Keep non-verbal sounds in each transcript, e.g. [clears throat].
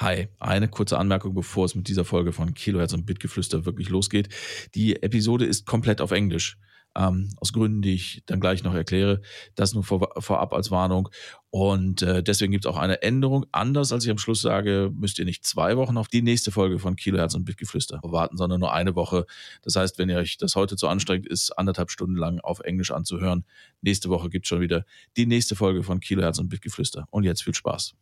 Hi, eine kurze Anmerkung, bevor es mit dieser Folge von Kilohertz und Bitgeflüster wirklich losgeht. Die Episode ist komplett auf Englisch. Ähm, aus Gründen, die ich dann gleich noch erkläre. Das nur vor, vorab als Warnung. Und äh, deswegen gibt es auch eine Änderung. Anders als ich am Schluss sage, müsst ihr nicht zwei Wochen auf die nächste Folge von Kilohertz und Bitgeflüster warten, sondern nur eine Woche. Das heißt, wenn ihr euch das heute zu anstrengend ist, anderthalb Stunden lang auf Englisch anzuhören, nächste Woche gibt es schon wieder die nächste Folge von Kilohertz und Bitgeflüster. Und jetzt viel Spaß.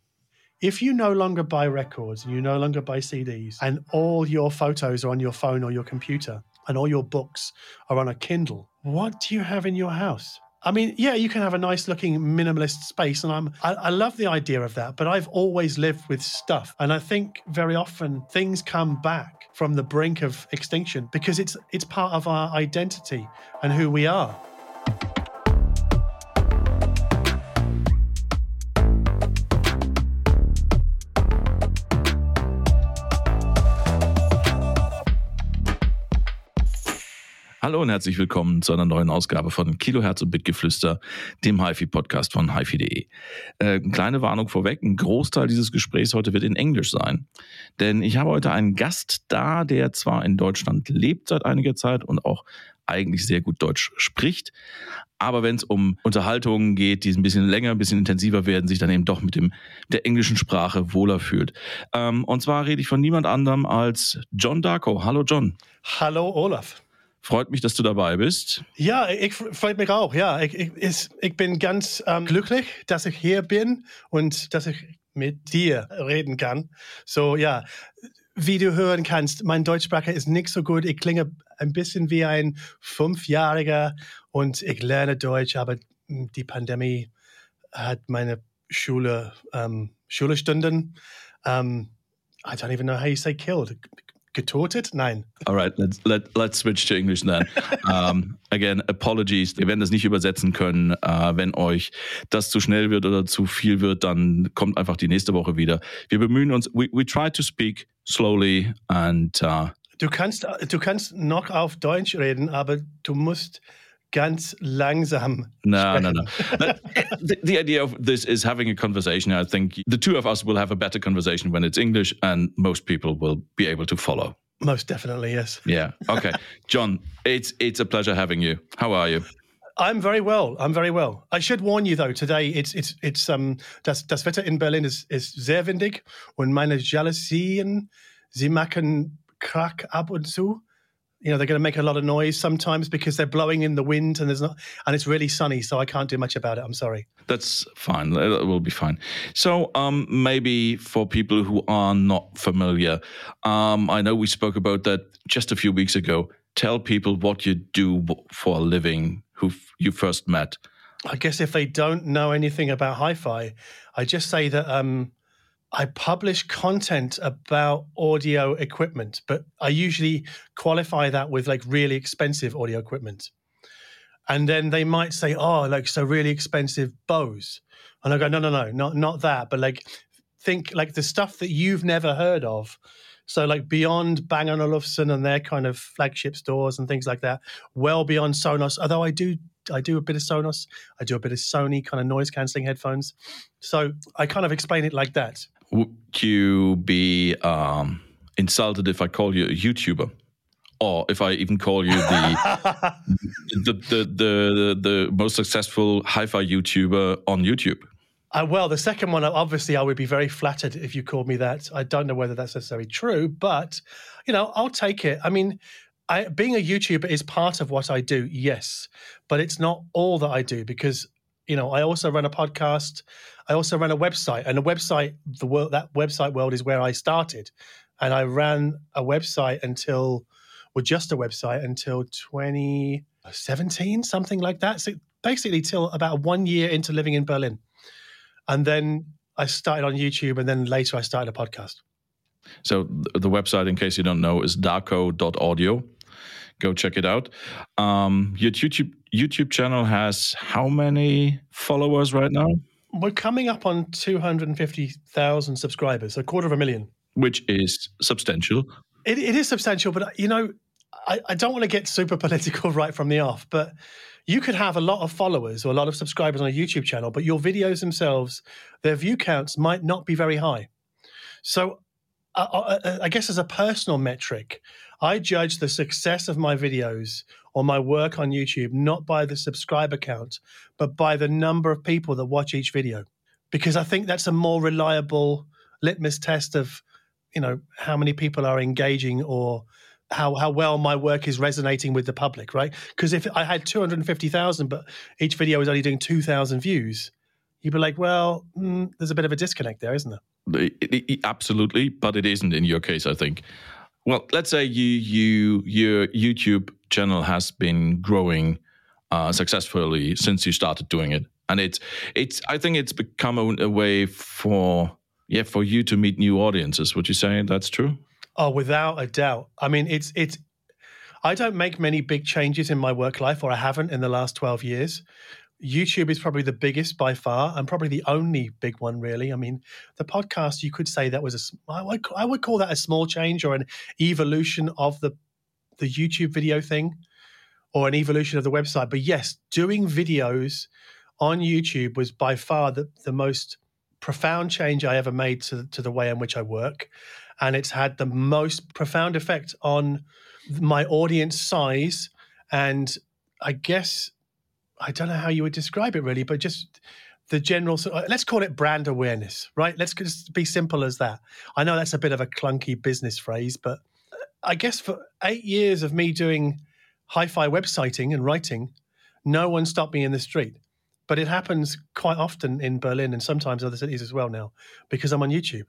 If you no longer buy records and you no longer buy CDs and all your photos are on your phone or your computer and all your books are on a Kindle, what do you have in your house? I mean, yeah, you can have a nice looking minimalist space, and I'm I, I, love the idea of that. But I've always lived with stuff, and I think very often things come back from the brink of extinction because it's it's part of our identity and who we are. Hallo und herzlich willkommen zu einer neuen Ausgabe von Kilohertz und Bitgeflüster, dem HiFi-Podcast von HiFi.de. Äh, kleine Warnung vorweg, ein Großteil dieses Gesprächs heute wird in Englisch sein. Denn ich habe heute einen Gast da, der zwar in Deutschland lebt seit einiger Zeit und auch eigentlich sehr gut Deutsch spricht. Aber wenn es um Unterhaltungen geht, die ein bisschen länger, ein bisschen intensiver werden, sich dann eben doch mit dem der englischen Sprache wohler fühlt. Ähm, und zwar rede ich von niemand anderem als John Darko. Hallo John. Hallo Olaf. Freut mich, dass du dabei bist. Ja, ich freut mich auch. Ja, ich, ich, ich bin ganz ähm, glücklich, dass ich hier bin und dass ich mit dir reden kann. So, ja, wie du hören kannst, mein Deutschsprache ist nicht so gut. Ich klinge ein bisschen wie ein Fünfjähriger und ich lerne Deutsch, aber die Pandemie hat meine Schule, ähm, Schulstunden, ähm, I don't even know how you say killed, getötet? Nein. All right, let's, let, let's switch to English then. [laughs] um, again, apologies. Wir werden das nicht übersetzen können. Uh, wenn euch das zu schnell wird oder zu viel wird, dann kommt einfach die nächste Woche wieder. Wir bemühen uns. We, we try to speak slowly and. Uh, du kannst, du kannst noch auf Deutsch reden, aber du musst ganz langsam. No, no, no. the, the, idea of this is having a conversation. I think the two of us will have a better conversation when it's English, and most people will be able to follow. Most definitely, yes. Yeah. Okay, [laughs] John, it's it's a pleasure having you. How are you? I'm very well. I'm very well. I should warn you though. Today, it's it's it's um das das Wetter in Berlin is is sehr windig und meine Jalousien sie machen Krach ab und zu you know they're going to make a lot of noise sometimes because they're blowing in the wind and there's not and it's really sunny so i can't do much about it i'm sorry. That's fine it will be fine. So um, maybe for people who are not familiar um, i know we spoke about that just a few weeks ago. Tell people what you do for a living who you first met. I guess if they don't know anything about hi-fi i just say that um, I publish content about audio equipment, but I usually qualify that with like really expensive audio equipment. And then they might say, oh, like, so really expensive Bose. And I go, no, no, no, not, not that. But like, think like the stuff that you've never heard of. So like beyond Bang & Olufsen and their kind of flagship stores and things like that, well beyond Sonos. Although I do I do a bit of Sonos, I do a bit of Sony kind of noise cancelling headphones. So I kind of explain it like that would you be um, insulted if I call you a YouTuber? Or if I even call you the, [laughs] the, the, the, the, most successful hi-fi YouTuber on YouTube? Uh, well, the second one, obviously, I would be very flattered if you called me that. I don't know whether that's necessarily true, but you know, I'll take it. I mean, I, being a YouTuber is part of what I do, yes, but it's not all that I do because you know I also run a podcast. I also ran a website, and a website, the world that website world is where I started, and I ran a website until, well, just a website until 2017, something like that. So basically, till about one year into living in Berlin, and then I started on YouTube, and then later I started a podcast. So the website, in case you don't know, is darko.audio. Go check it out. Um, your YouTube YouTube channel has how many followers right now? we're coming up on 250,000 subscribers, a quarter of a million. Which is substantial. It, it is substantial, but uh, you know, I, I don't want to get super [laughs] political right from the off, but you could have a lot of followers or a lot of subscribers on a YouTube channel, but your videos themselves, their view counts might not be very high. So I, I guess as a personal metric, I judge the success of my videos or my work on YouTube not by the subscriber count, but by the number of people that watch each video, because I think that's a more reliable litmus test of, you know, how many people are engaging or how how well my work is resonating with the public, right? Because if I had two hundred and fifty thousand, but each video was only doing two thousand views, you'd be like, well, mm, there's a bit of a disconnect there, isn't there? Absolutely, but it isn't in your case, I think. Well, let's say you you your YouTube channel has been growing uh, successfully since you started doing it, and it's it's I think it's become a, a way for yeah for you to meet new audiences. Would you say that's true? Oh, without a doubt. I mean, it's it's. I don't make many big changes in my work life, or I haven't in the last twelve years. YouTube is probably the biggest by far, and probably the only big one, really. I mean, the podcast, you could say that was a, I would, I would call that a small change or an evolution of the, the YouTube video thing or an evolution of the website. But yes, doing videos on YouTube was by far the, the most profound change I ever made to, to the way in which I work. And it's had the most profound effect on my audience size and I guess I don't know how you would describe it really, but just the general, let's call it brand awareness, right? Let's just be simple as that. I know that's a bit of a clunky business phrase, but uh, I guess for eight years of me doing hi fi websiting and writing, no one stopped me in the street. But it happens quite often in Berlin and sometimes other cities as well now because I'm on YouTube.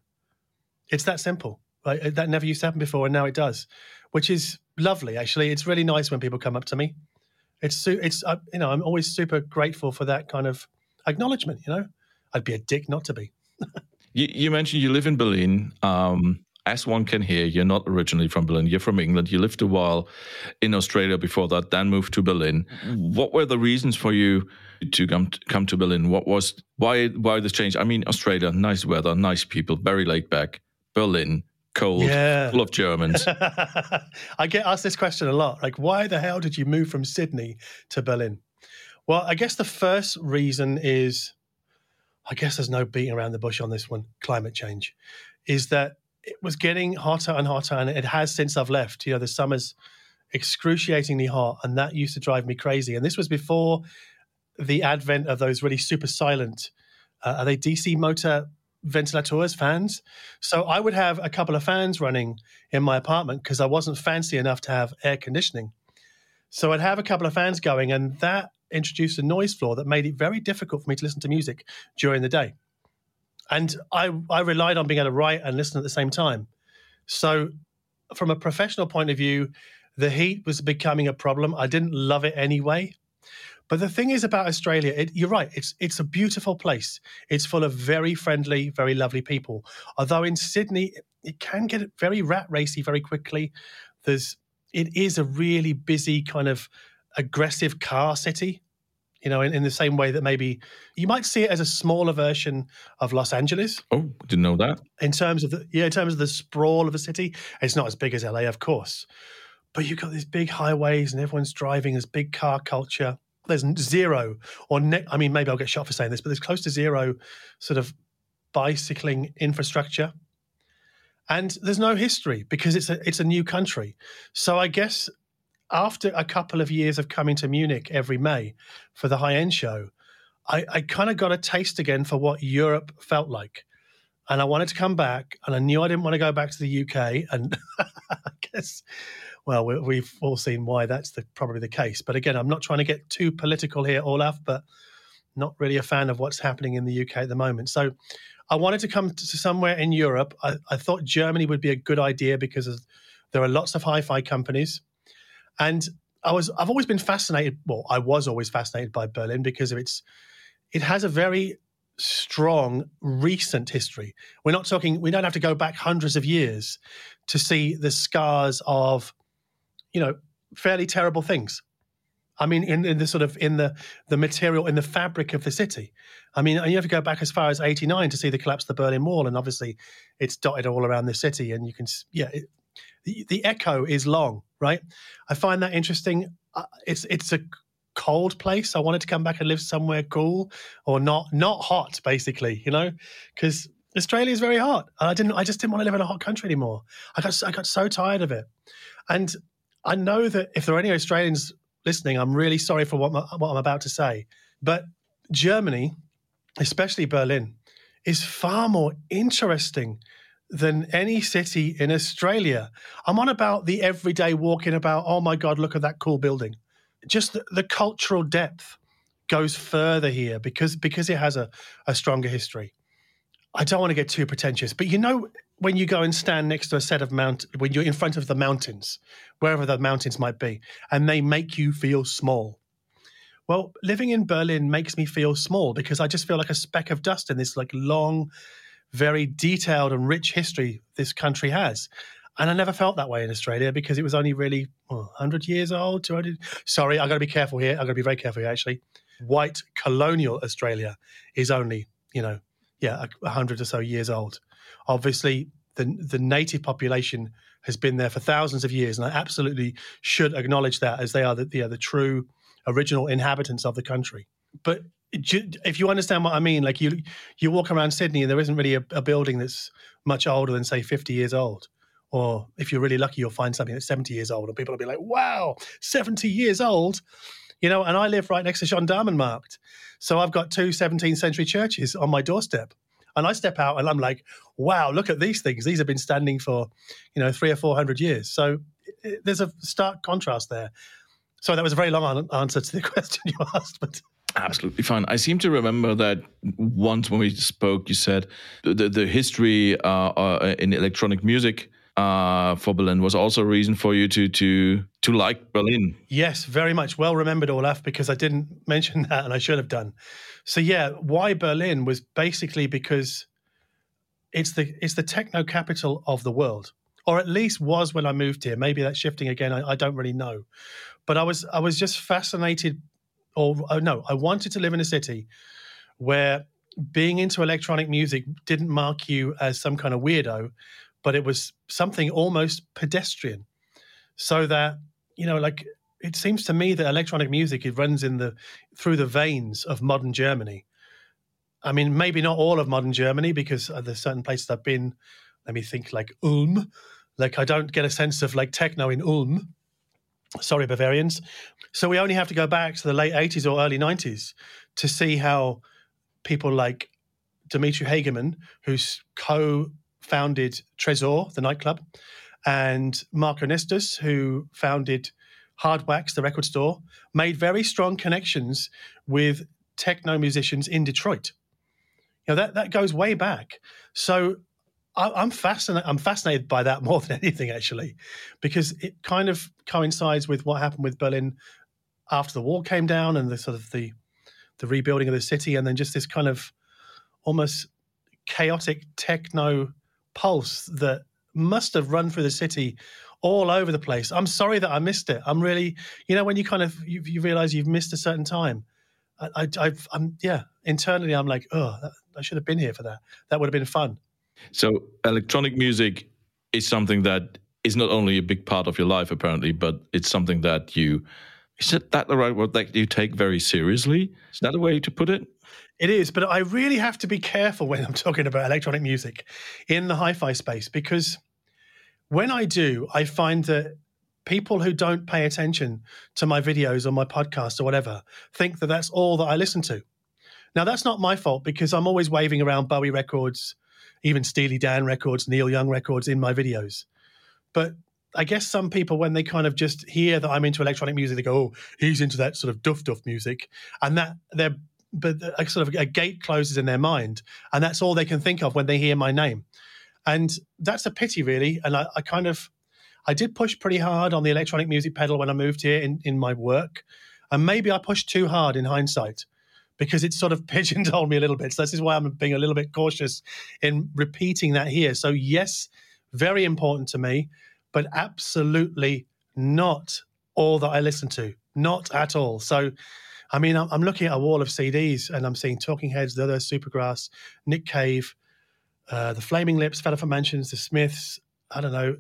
It's that simple. Like, that never used to happen before, and now it does, which is lovely. Actually, it's really nice when people come up to me it's it's uh, you know I'm always super grateful for that kind of acknowledgement. You know, I'd be a dick not to be. you, you, mentioned you live in Berlin. Um, as one can hear, you're not originally from Berlin. You're from England. You lived a while in Australia before that, then moved to Berlin. What were the reasons for you to come to, come to Berlin? What was why why this change? I mean, Australia, nice weather, nice people, very laid back. Berlin, cold, yeah. full of Germans. [laughs] I get asked this question a lot. Like, why the hell did you move from Sydney to Berlin? Well, I guess the first reason is, I guess there's no beating around the bush on this one. Climate change is that it was getting hotter and hotter, and it has since I've left. You know, the summer's excruciatingly hot, and that used to drive me crazy. And this was before the advent of those really super silent. Uh, are they DC motor ventilators, fans. So I would have a couple of fans running in my apartment because I wasn't fancy enough to have air conditioning. So I'd have a couple of fans going, and that introduced a noise floor that made it very difficult for me to listen to music during the day. And I, I relied on being able to write and listen at the same time. So, from a professional point of view, the heat was becoming a problem. I didn't love it anyway. But the thing is about Australia, it, you're right. It's it's a beautiful place. It's full of very friendly, very lovely people. Although in Sydney, it can get very rat racy very quickly. There's it is a really busy kind of aggressive car city. You know, in, in the same way that maybe you might see it as a smaller version of Los Angeles. Oh, didn't know that. In terms of the yeah, in terms of the sprawl of a city, it's not as big as LA, of course. But you've got these big highways and everyone's driving, there's big car culture there's zero or ne- I mean maybe I'll get shot for saying this, but there's close to zero sort of bicycling infrastructure. And there's no history because it's a it's a new country. So I guess after a couple of years of coming to Munich every May for the high end show, I, I kind of got a taste again for what Europe felt like. And I wanted to come back, and I knew I didn't want to go back to the UK. And [laughs] I guess well, we, have all seen why that's the, probably the case. But again, I'm not trying to get too political here, Olaf, but not really a fan of what's happening in the UK at the moment. So I wanted to come to somewhere in Europe. I, I thought Germany would be a good idea because there are lots of hi-fi companies, and I was I've always been fascinated. Well, I was always fascinated by Berlin because of its it has a very strong recent history. We're not talking. We don't have to go back hundreds of years to see the scars of you know, fairly terrible things. I mean, in, in the sort of in the the material in the fabric of the city. I mean, you have to go back as far as '89 to see the collapse of the Berlin Wall, and obviously, it's dotted all around the city, and you can, yeah, it, the the echo is long, right? I find that interesting. Uh, it's it's a cold place. I wanted to come back and live somewhere cool or not not hot, basically, you know, because Australia is very hot. I didn't. I just didn't want to live in a hot country anymore. I got. I got so tired of it. And I know that if there are any Australians listening, I'm really sorry for what, my, what I'm about to say. But Germany, especially Berlin, is far more interesting than any city in Australia. I'm on about the everyday walking about, oh my God, look at that cool building. Just the, the cultural depth goes further here because because it has a, a stronger history. I don't want to get too pretentious, but you know, when you go and stand next to a set of mount, when you're in front of the mountains, wherever the mountains might be, and they make you feel small. Well, living in Berlin makes me feel small because I just feel like a speck of dust in this like long, very detailed and rich history this country has. And I never felt that way in Australia because it was only really well, 100 years old. 200. Sorry, I've got to be careful here. I've got to be very careful here, actually. White colonial Australia is only, you know, yeah, 100 or so years old. Obviously, the, the native population has been there for thousands of years. And I absolutely should acknowledge that as they are the, the, the true original inhabitants of the country. But if you understand what I mean, like you you walk around Sydney and there isn't really a, a, building that's much older than say 50 years old. Or if you're really lucky, you'll find something that's 70 years old, and people will be like, "Wow, 70 years old!" You know. And I live right next to Gendarmenmarkt, so I've got two 17th century churches on my doorstep. And I step out and I'm like, "Wow, look at these things! These have been standing for, you know, three or four hundred years." So there's a stark contrast there. So that was a very long answer to the [laughs] question you asked, but absolutely fine. I seem to remember that once when we spoke, you said the the, the history uh, uh, in electronic music uh, for Berlin was also a reason for you to to to like Berlin. Yes, very much. Well remembered, Olaf, because I didn't mention that and I should have done. So yeah, why Berlin was basically because it's the it's the techno capital of the world, or at least was when I moved here. Maybe that's shifting again. I, I don't really know, but I was I was just fascinated, or oh, no, I wanted to live in a city where being into electronic music didn't mark you as some kind of weirdo, but it was something almost pedestrian, so that you know, like it seems to me that electronic music it runs in the through the veins of modern Germany. I mean, maybe not all of modern Germany because uh, there's certain places I've been. Let me think, like Ulm. Like I don't get a sense of like techno in Ulm, sorry, Bavarians. So we only have to go back to the late 80s or early 90s to see how people like Dimitri Hegemann, who's co founded Tresor, the nightclub, and Mark Ernestus, who founded Hardwax, the record store, made very strong connections with techno musicians in Detroit. You know, that, that goes way back. So I, am fascinated. I'm fascinated by that [laughs] more than anything, actually, because it kind of coincides with what happened with Berlin after the wall came down and the sort of the the rebuilding of the city, and then just this kind of almost chaotic techno pulse that must have run through the city all over the place. I'm sorry that I missed it. I'm really, you know, when you kind of you, you realize you've missed a certain time. I, I, am yeah. Internally, I'm like, oh, I should have been here for that. That would have been fun. So electronic music is something that is not only a big part of your life apparently, but it's something that you is that the right word that you take very seriously? Is that a way to put it? It is, but I really have to be careful when I'm talking about electronic music in the hi-fi space because when I do, I find that people who don't pay attention to my videos or my podcast or whatever think that that's all that I listen to. Now that's not my fault because I'm always waving around Bowie records, even Steely Dan records, Neil Young records in my videos. But I guess some people, when they kind of just hear that I'm into electronic music, they go, "Oh, he's into that sort of duff duff music," and that they're but a sort of a gate closes in their mind, and that's all they can think of when they hear my name, and that's a pity, really. And I, I kind of, I did push pretty hard on the electronic music pedal when I moved here in in my work, and maybe I pushed too hard in hindsight because it sort of [laughs] pigeonholed me a little bit. So this is why I'm being a little bit cautious in repeating that here. So yes, very important to me, but absolutely not all that I listen to, not at all. So, I mean, I'm, looking at a wall of CDs and I'm seeing Talking Heads, The Other, Supergrass, Nick Cave, uh, The Flaming Lips, for Mansions, The Smiths. I don't know.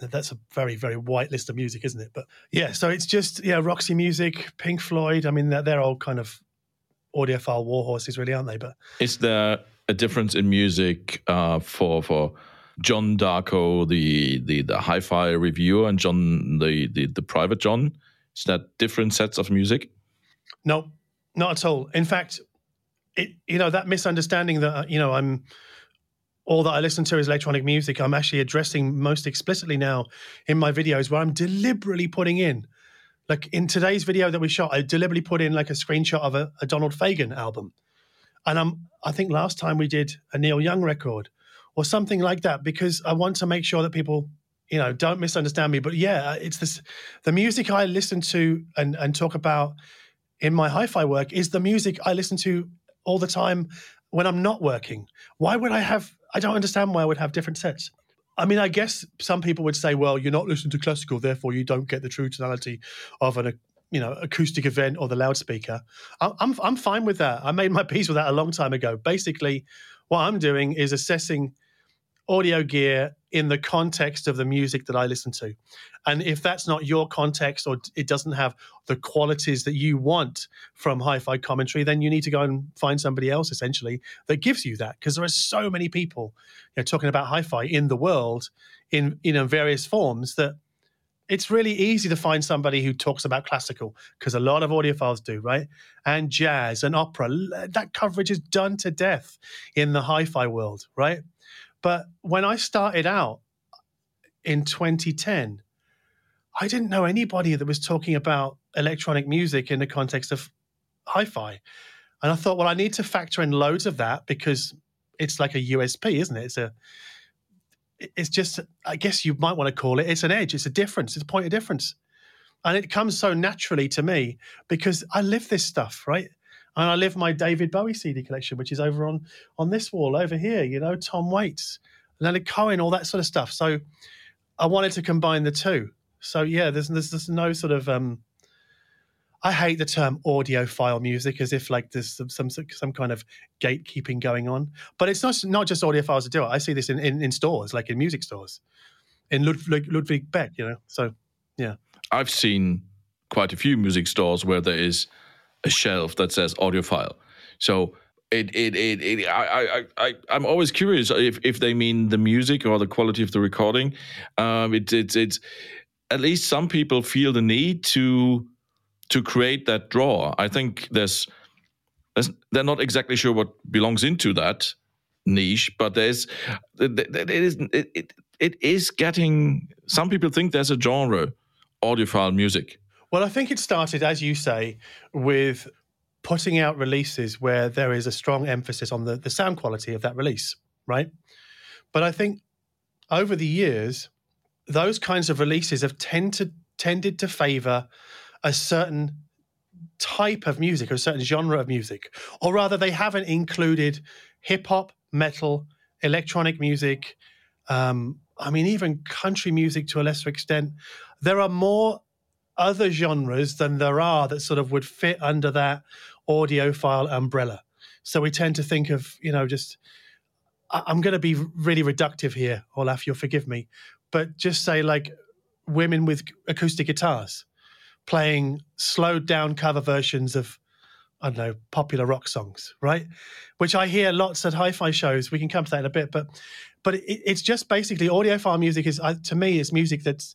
That's a very, very white list of music, isn't it? But yeah, so it's just, yeah, Roxy Music, Pink Floyd. I mean, they're, they're all kind of audiophile war horses, really, aren't they? But is there a difference in music uh, for for John Darko, the the the hi-fi reviewer, and John the the, the private John? Is that different sets of music? No, not at all. In fact, it you know that misunderstanding that uh, you know I'm all that I listen to is electronic music. I'm actually addressing most explicitly now in my videos where I'm deliberately putting in, like in today's video that we shot, I deliberately put in like a screenshot of a, a Donald Fagen album, and I'm I think last time we did a Neil Young record or something like that because I want to make sure that people you know don't misunderstand me. But yeah, it's this the music I listen to and and talk about in my hi-fi work is the music I listen to all the time when I'm not working. Why would I have? I don't understand why I would have different sets. I mean, I guess some people would say, well, you're not listening to classical, therefore you don't get the true tonality of an you know acoustic event or the loudspeaker. I'm I'm fine with that. I made my peace with that a long time ago. Basically, what I'm doing is assessing audio gear in the context of the music that I listen to. And if that's not your context or it doesn't have the qualities that you want from hi fi commentary, then you need to go and find somebody else essentially that gives you that. Because there are so many people you know, talking about hi fi in the world in know various forms that it's really easy to find somebody who talks about classical because a lot of audiophiles do, right? And jazz and opera. That coverage is done to death in the hi fi world, right? But when I started out in 2010, I didn't know anybody that was talking about electronic music in the context of hi fi. And I thought, well, I need to factor in loads of that because it's like a USP, isn't it? It's a, it's just, I guess you might want to call it, it's an edge, it's a difference, it's a point of difference. And it comes so naturally to me because I live this stuff, right? And I live my David Bowie CD collection, which is over on on this wall over here. You know, Tom Waits, Leonard Cohen, all that sort of stuff. So I wanted to combine the two. So yeah, there's there's, there's no sort of um, I hate the term audiophile music as if like there's some, some some kind of gatekeeping going on. But it's not not just audiophiles that do it. I see this in, in, in stores, like in music stores, in Ludwig, Ludwig Beck. You know, so yeah. I've seen quite a few music stores where there is a shelf that says audiophile. So it it it, it I, I I I'm always curious if if they mean the music or the quality of the recording. Um, it, it's it's at least some people feel the need to to create that draw. I think there's, there's they're not exactly sure what belongs into that niche, but there's it is it, it, it is getting. Some people think there's a genre audiophile music well, I think it started, as you say, with putting out releases where there is a strong emphasis on the, the sound quality of that release, right? But I think over the years, those kinds of releases have tended tended to favor a certain type of music or a certain genre of music, or rather, they haven't included hip hop, metal, electronic music. Um, I mean, even country music to a lesser extent. There are more other genres than there are that sort of would fit under that audiophile umbrella. So we tend to think of, you know, just I'm going to be really reductive here, Olaf, you'll forgive me, but just say like women with acoustic guitars playing slowed down cover versions of I don't know, popular rock songs, right? Which I hear lots at hi-fi shows. We can come to that in a bit, but but it, it's just basically audiophile music is uh, to me is music that's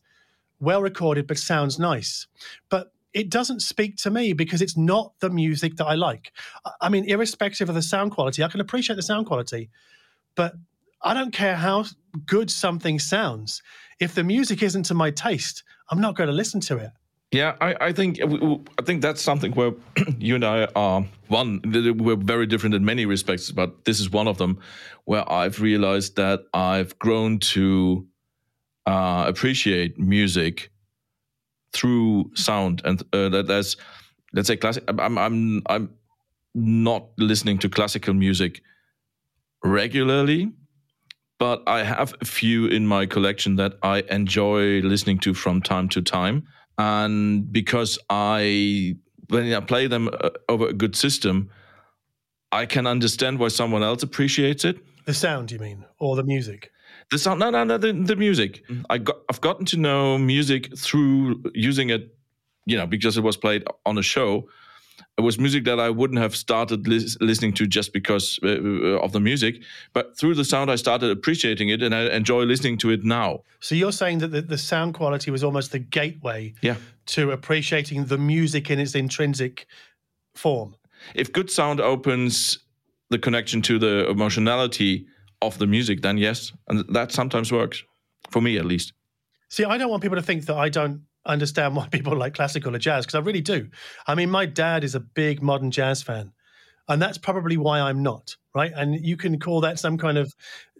well recorded but sounds nice. But it doesn't speak to me because it's not the music that I like. I mean, irrespective of the sound quality, I can appreciate the sound quality, but I don't care how good something sounds. If the music isn't to my taste, I'm not going to listen to it. Yeah, I, I think I think that's something where [clears throat] you and I are one. We're very different in many respects, but this is one of them where I've realized that I've grown to uh, appreciate music through sound. And uh, that there's let's say classic I'm I'm I'm not listening to classical music regularly but I have a few in my collection that I enjoy listening to from time to time. And because I when I play them uh, over a good system I can understand why someone else appreciates it. The sound you mean or the music the sound, no, no, no, the, the music. Mm-hmm. I got, I've gotten to know music through using it, you know, because it was played on a show. it was music that I wouldn't have started lis- listening to just because uh, uh, of the music, but through the sound, I started appreciating it, and I enjoy listening to it now. So you're saying that the, the sound quality was almost the gateway Yeah. to appreciating the music in its intrinsic form. If good sound opens the connection to the emotionality of the music, then yes, and that sometimes works for me at least. See, I don't want people to think that I don't understand why [laughs] people like classical or jazz because I really do. I mean, my dad is a big modern jazz fan, and that's probably why I'm not, right? And you can call that some kind of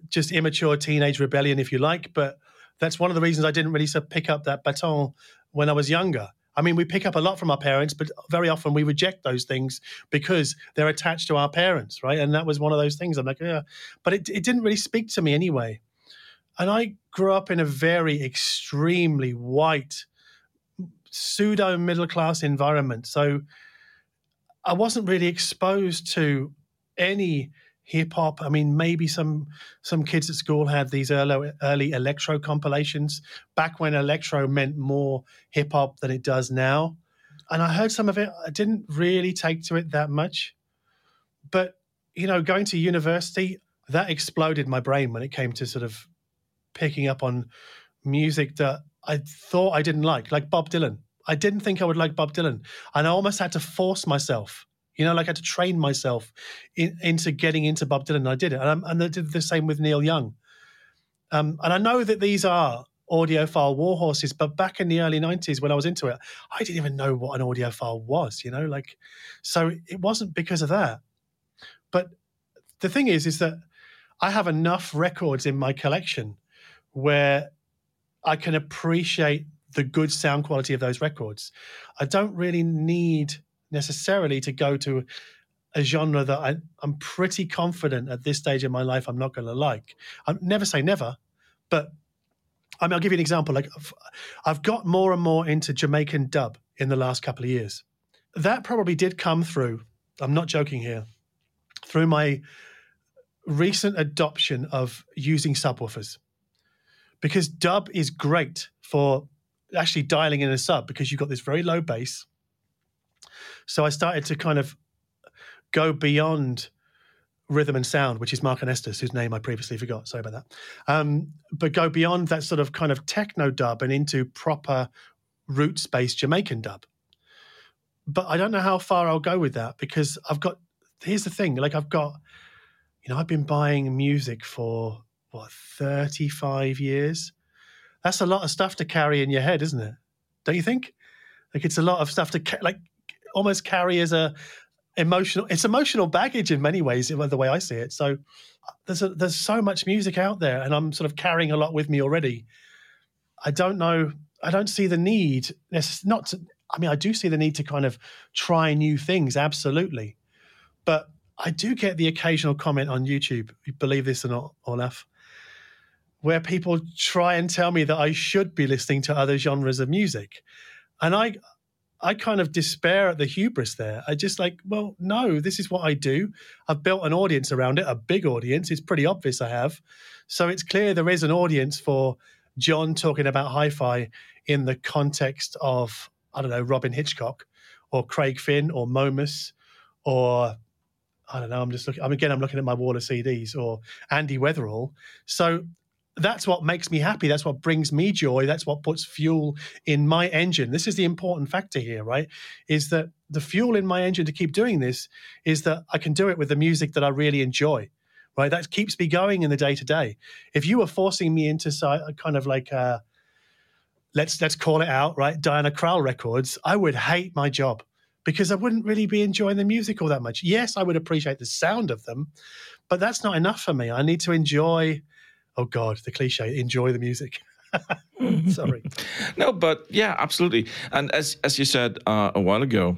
just immature teenage rebellion if you like, but that's one of the reasons I didn't really pick up that baton when I was younger. I mean, we pick up a lot from our parents, but very often we reject those things because they're attached to our parents, right? And that was one of those things. I'm like, yeah, but it, it didn't really speak to me anyway. And I grew up in a very extremely white, pseudo middle class environment. So I wasn't really exposed to any hip hop. I mean, maybe some some kids at school had these early early electro compilations back when electro meant more hip hop than it does now. And I heard some of it. I didn't really take to it that much. But you know, going to university, that exploded my brain when it came to sort of picking up on music that I thought I didn't like, like Bob Dylan. I didn't think I would like Bob Dylan. And I almost had to force myself, you know, like I had to train myself in, into getting into Bob Dylan. And I did it. And, and I did the same with Neil Young. Um, and I know that these are audiophile warhorses, but back in the early 90s when I was into it, I didn't even know what an audiophile was, you know, like, so it wasn't because of that. But the thing is, is that I have enough records in my collection where I can appreciate the good sound quality of those records. I don't really need necessarily to go to a genre that I, am pretty confident at this stage in my life I'm not going to like. I never say never, but I mean, I'll give you an example. Like, I've, I've got more and more into Jamaican dub in the last couple of years. That probably did come through. I'm not joking here. Through my recent adoption of using subwoofers because dub is great for actually dialing in a sub because you've got this very low bass. So I started to kind of go beyond rhythm and sound, which is Mark Ernestus, whose name I previously forgot. Sorry about that. Um, but go beyond that sort of kind of techno dub and into proper roots based Jamaican dub. But I don't know how far I'll go with that because I've got, here's the thing like, I've got, you know, I've been buying music for what 35 years that's a lot of stuff to carry in your head isn't it don't you think like it's a lot of stuff to ca- like almost carry as a emotional it's emotional baggage in many ways the way i see it. So there's a, there's so much music out there and i'm sort of carrying a lot with me already. I don't know i don't see the need not to i mean i do see the need to kind of try new things absolutely. But I do get the occasional comment on YouTube, you believe this or not, Olaf, where people try and tell me that I should be listening to other genres of music. And I I kind of despair at the hubris there. I just like, well, no, this is what I do. I've built an audience around it, a big audience. It's pretty obvious I have. So it's clear there is an audience for John talking about hi-fi in the context of, I don't know, Robyn Hitchcock or Craig Finn or Momus or I don't know. I'm just looking. I'm again. I'm looking at my wall of CDs or Andy Weatherall. So that's what makes me happy. That's what brings me joy. That's what puts fuel in my engine. This is the important factor here, right? Is that the fuel in my engine to keep doing this is that I can do it with the music that I really enjoy, right? That keeps me going in the day to day. If you were forcing me into kind of like, uh, let's let's call it out, right? Diana Krall records, I would hate my job because I wouldn't really be enjoying the music all that much. Yes, I would appreciate the sound of them, but that's not enough for me. I need to enjoy, oh God, the cliche, enjoy the music. [laughs] Sorry. [laughs] No, but yeah, absolutely. And as as you said uh, a while ago,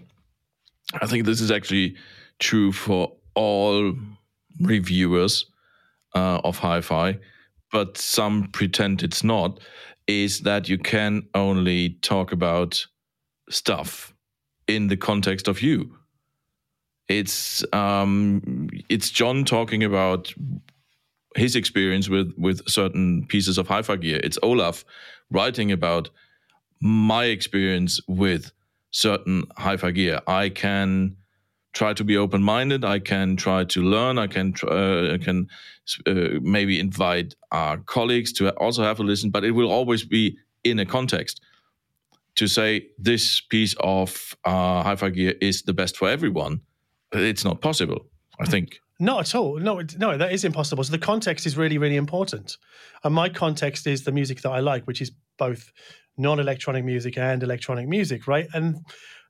I think this is actually true for all reviewers uh, of hi-fi, but some pretend it's not. Is that you can only talk about stuff in the context of you. It's um, it's John talking about his experience with with certain pieces of hi-fi gear. It's Olaf writing about my experience with certain hi-fi gear. I can try to be open-minded. I can try to learn. I can uh, I can uh, maybe invite our colleagues to also have a listen, but it will always be in a context. To say this piece of uh, hi-fi gear is the best for everyone, it's not possible. I think. Not at all. No, no, that is impossible. So the context is really, really important. And my context is the music that I like, which is both non-electronic music and electronic music, right? And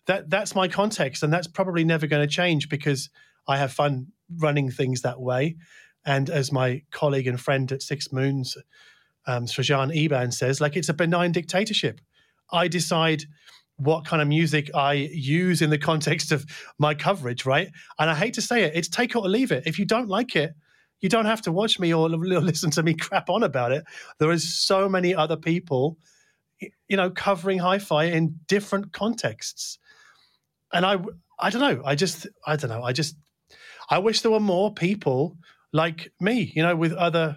that that's my context, and that's probably never going to change because I have fun running things that way. And as my colleague and friend at Six Moons, um, Srajan Ebaen says, like it's a benign dictatorship. I decide what kind of music I use in the context of my coverage, right? And I hate to say it, it's take it or leave it. If you don't like it, you don't have to watch me or [laughs] listen to me crap on about it. There is so many other people, you know, covering hi-fi in different contexts. And I, I don't know. I just, I don't know. I just, I wish there were more people like me, you know, with other.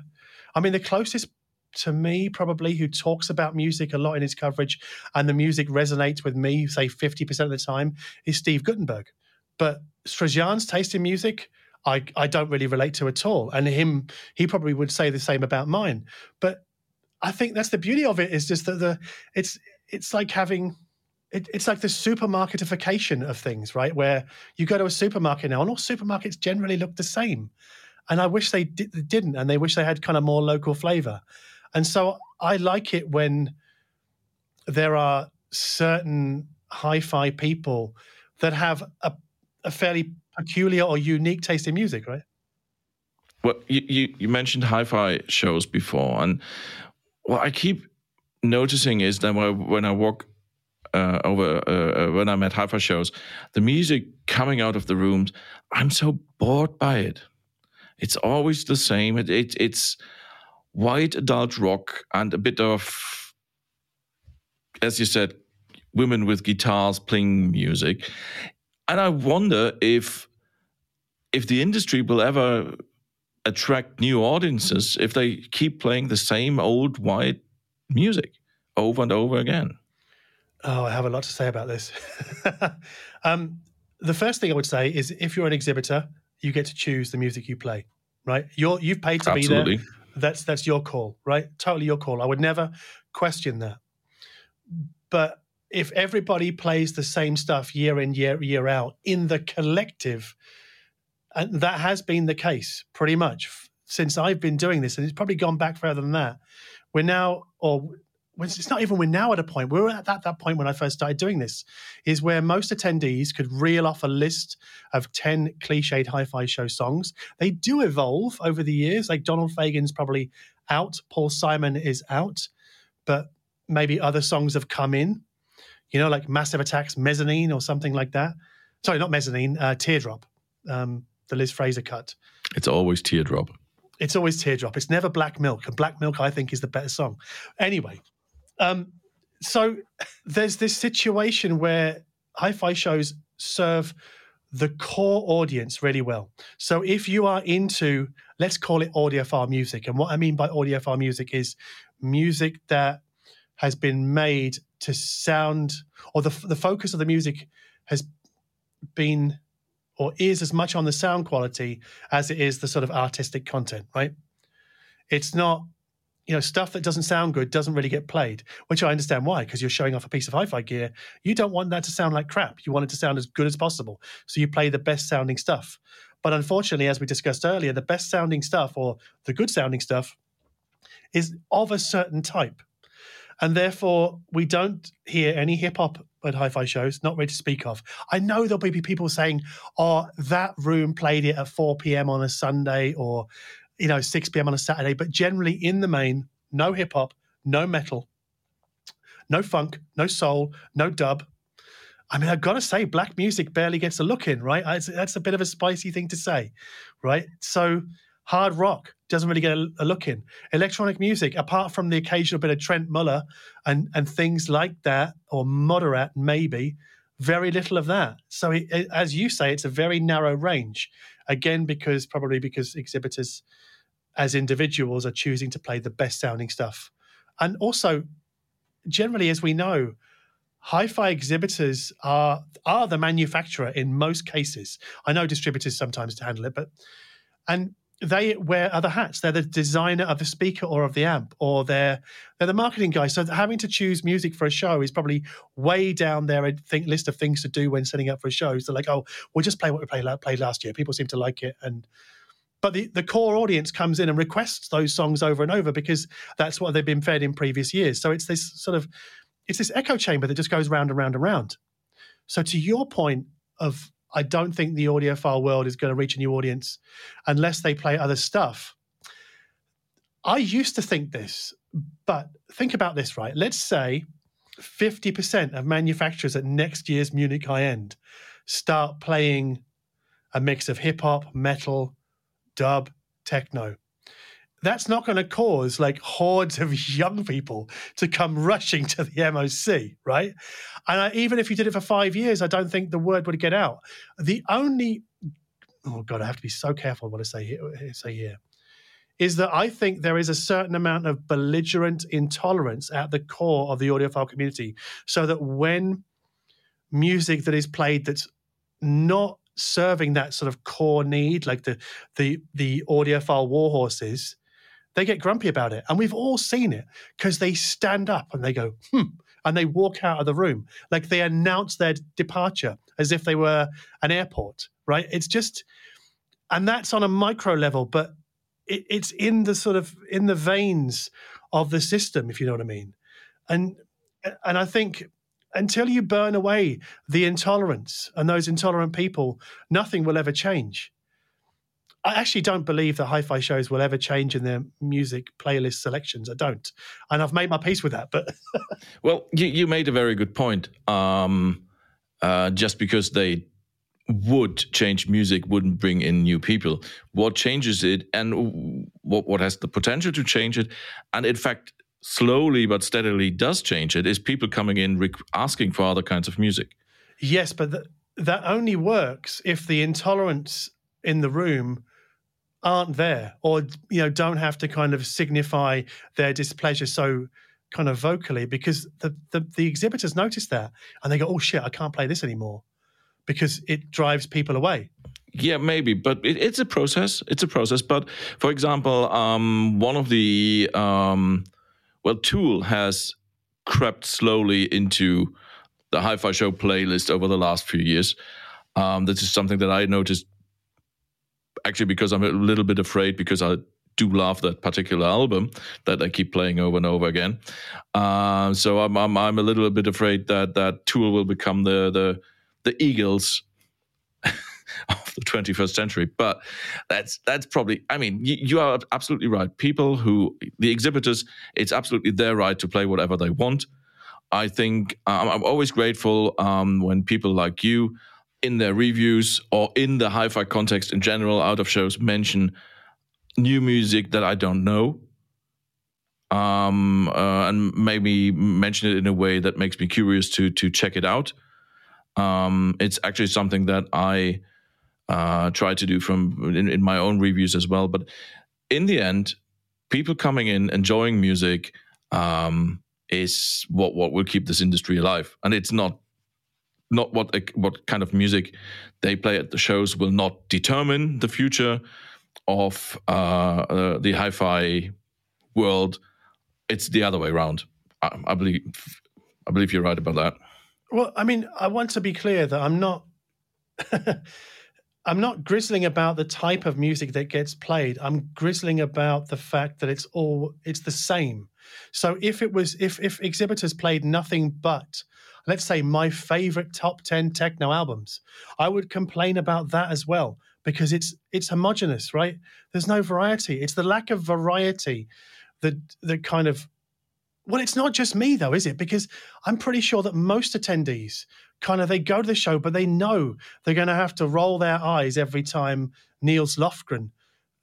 I mean, the closest to me, probably, who talks about music a lot in his coverage, and the music resonates with me, say 50% of the time, is Steve Guttenberg. But Srajan's taste in music, I, I don't really relate to at all. And him, he probably would say the same about mine. But I think that's the beauty of it is just that the it's it's like having it, it's like the supermarketification of things, right? Where you go to a supermarket now, and all supermarkets generally look the same. And I wish they, di- didn't, and they wish they had kind of more local flavor. And so I like it when there are certain hi-fi people that have a, a fairly peculiar or unique taste in music, right? Well, you, you, you mentioned hi-fi shows before, and what I keep noticing is that when I walk uh, over uh, uh, when I'm at hi-fi shows, the music coming out of the rooms, I'm so bored by it. It's always the same. It, it, it's white adult rock and a bit of, as you said, women with guitars playing music. And I wonder if if the industry will ever attract new audiences if they keep playing the same old white music over and over again. Oh, I have a lot to say about this. [laughs] um, the first thing I would say is if you're an exhibitor, you get to choose the music you play, right? You're you've paid to Absolutely. be there that's that's your call, right? Totally your call. I would never question that. But if everybody plays the same stuff year in year year out in the collective, and that has been the case pretty much since I've been doing this, and it's probably gone back further than that. We're now, or it's not even we're now at a point we were at that, that point when i first started doing this is where most attendees could reel off a list of 10 cliched hi-fi show songs. They do evolve over the years like donald fagen's probably out paul simon is out but maybe other songs have come in. You know like massive attacks mezzanine or something like that. Sorry not mezzanine uh, teardrop um, the liz fraser cut. It's always teardrop. It's always teardrop. It's never black milk, and black milk I think is the better song. Anyway, um, so [laughs] there's this situation where hi-fi shows serve the core audience really well. So if you are into, let's call it audiophile music, and what I mean by audiophile music is music that has been made to sound, or the the focus of the music has been or is as much on the sound quality as it is the sort of artistic content, right? It's not you know, stuff that doesn't sound good doesn't really get played, which I understand why, because you're showing off a piece of hi-fi gear. You don't want that to sound like crap. You want it to sound as good as possible. So you play the best sounding stuff. But unfortunately, as we discussed earlier, the best sounding stuff or the good sounding stuff is of a certain type. And therefore, we don't hear any hip hop at hi fi shows, not really to speak of. I know there'll be people saying, oh, that room played it at 4 p.m. on a Sunday, or you know, 6 p.m. on a Saturday. But generally, in the main, no hip hop, no metal, no funk, no soul, no dub. I mean, I've got to say, black music barely gets a look in, right? That's a bit of a spicy thing to say, right? So, hard rock doesn't really get a, a, look in. Electronic music, apart from the occasional bit of Trentemøller and and things like that, or Moderat maybe, very little of that. So, it, it, as you say, it's a very narrow range. Again, because probably because exhibitors as individuals are choosing to play the best sounding stuff. And also, generally, as we know, hi-fi exhibitors are are the manufacturer in most cases. I know distributors sometimes to handle it, but and they wear other hats. They're the designer of the speaker or of the amp, or they're they're the marketing guy. So having to choose music for a show is probably way down their think list of things to do when setting up for a show. So like, oh, we'll just play what we played, played last year. People seem to like it, and but the, the core audience comes in and requests those songs over and over because that's what they've been fed in previous years. So it's this sort of it's this echo chamber that just goes round and round and round. So to your point of I don't think the audiophile world is going to reach a new audience unless they play other stuff. I used to think this, but think about this, right? Let's say 50% of manufacturers at next year's Munich High End start playing a mix of hip hop, metal, dub, techno that's not going to cause like hordes of [laughs] young people to come rushing to the MOC, right? And I, even if you did it for five years, I don't think the word would get out. The only, oh God, I have to be so careful what I say here, say here, is that I think there is a certain amount of belligerent intolerance at the core of the audiophile community, so that when music that is played that's not serving that sort of core need, like the the the audiophile warhorses, they get grumpy about it. And we've all seen it because they stand up and they go, hmm, and they walk out of the room. Like they announce their departure as if they were an airport, right? It's just, and that's on a micro level, but it, it's in the sort of, in the veins of the system, if you know what I mean. And, and I think until you burn away the intolerance and those intolerant people, nothing will ever change. I actually don't believe that hi-fi shows will ever change in their music playlist selections. I don't, and I've made my peace with that. But [laughs] well, you, you made a very good point. Um, uh, just because they would change music wouldn't bring in new people. What changes it, and what what has the potential to change it, and in fact, slowly but steadily does change it, is people coming in asking for other kinds of music. Yes, but th- that only works if the intolerance in the room aren't there or you know don't have to kind of signify their displeasure so kind of vocally because the, the, the exhibitors notice that and they go oh shit i can't play this anymore because it drives people away yeah maybe but it, it's a process it's a process but for example um, one of the um, well tool has crept slowly into the hi-fi show playlist over the last few years um, this is something that i noticed actually because I'm a little bit afraid because I do love that particular album that I keep playing over and over again. Uh, so I'm, I'm I'm a little bit afraid that that Tool will become the the the Eagles the 21st century. But that's that's probably. I mean, you, you, are absolutely right. People who the exhibitors, it's absolutely their right to play whatever they want. I think um, I'm always grateful um, when people like you in their reviews or in the hi-fi context in general out of shows mention new music that I don't know um, uh, and maybe mention it in a way that makes me curious to to check it out. Um, it's actually something that I uh, try to do from in, in, my own reviews as well. But in the end, people coming in enjoying music um, is what what will keep this industry alive, and it's not not what what kind of music they play at the shows will not determine the future of uh, uh, the hi-fi world. It's the other way around. I, I, believe. I believe you're right about that. Well, I mean, I want to be clear that I'm not. [laughs] I'm not grizzling about the type of music that gets played. I'm grizzling about the fact that it's all it's the same. So if it was if if exhibitors played nothing but let's say my favorite top 10 techno albums i would complain about that as well because it's it's homogenous right there's no variety it's the lack of variety that that kind of well it's not just me though is it because i'm pretty sure that most attendees kind of they go to the show but they know they're going to have to roll their eyes every time Nils Lofgren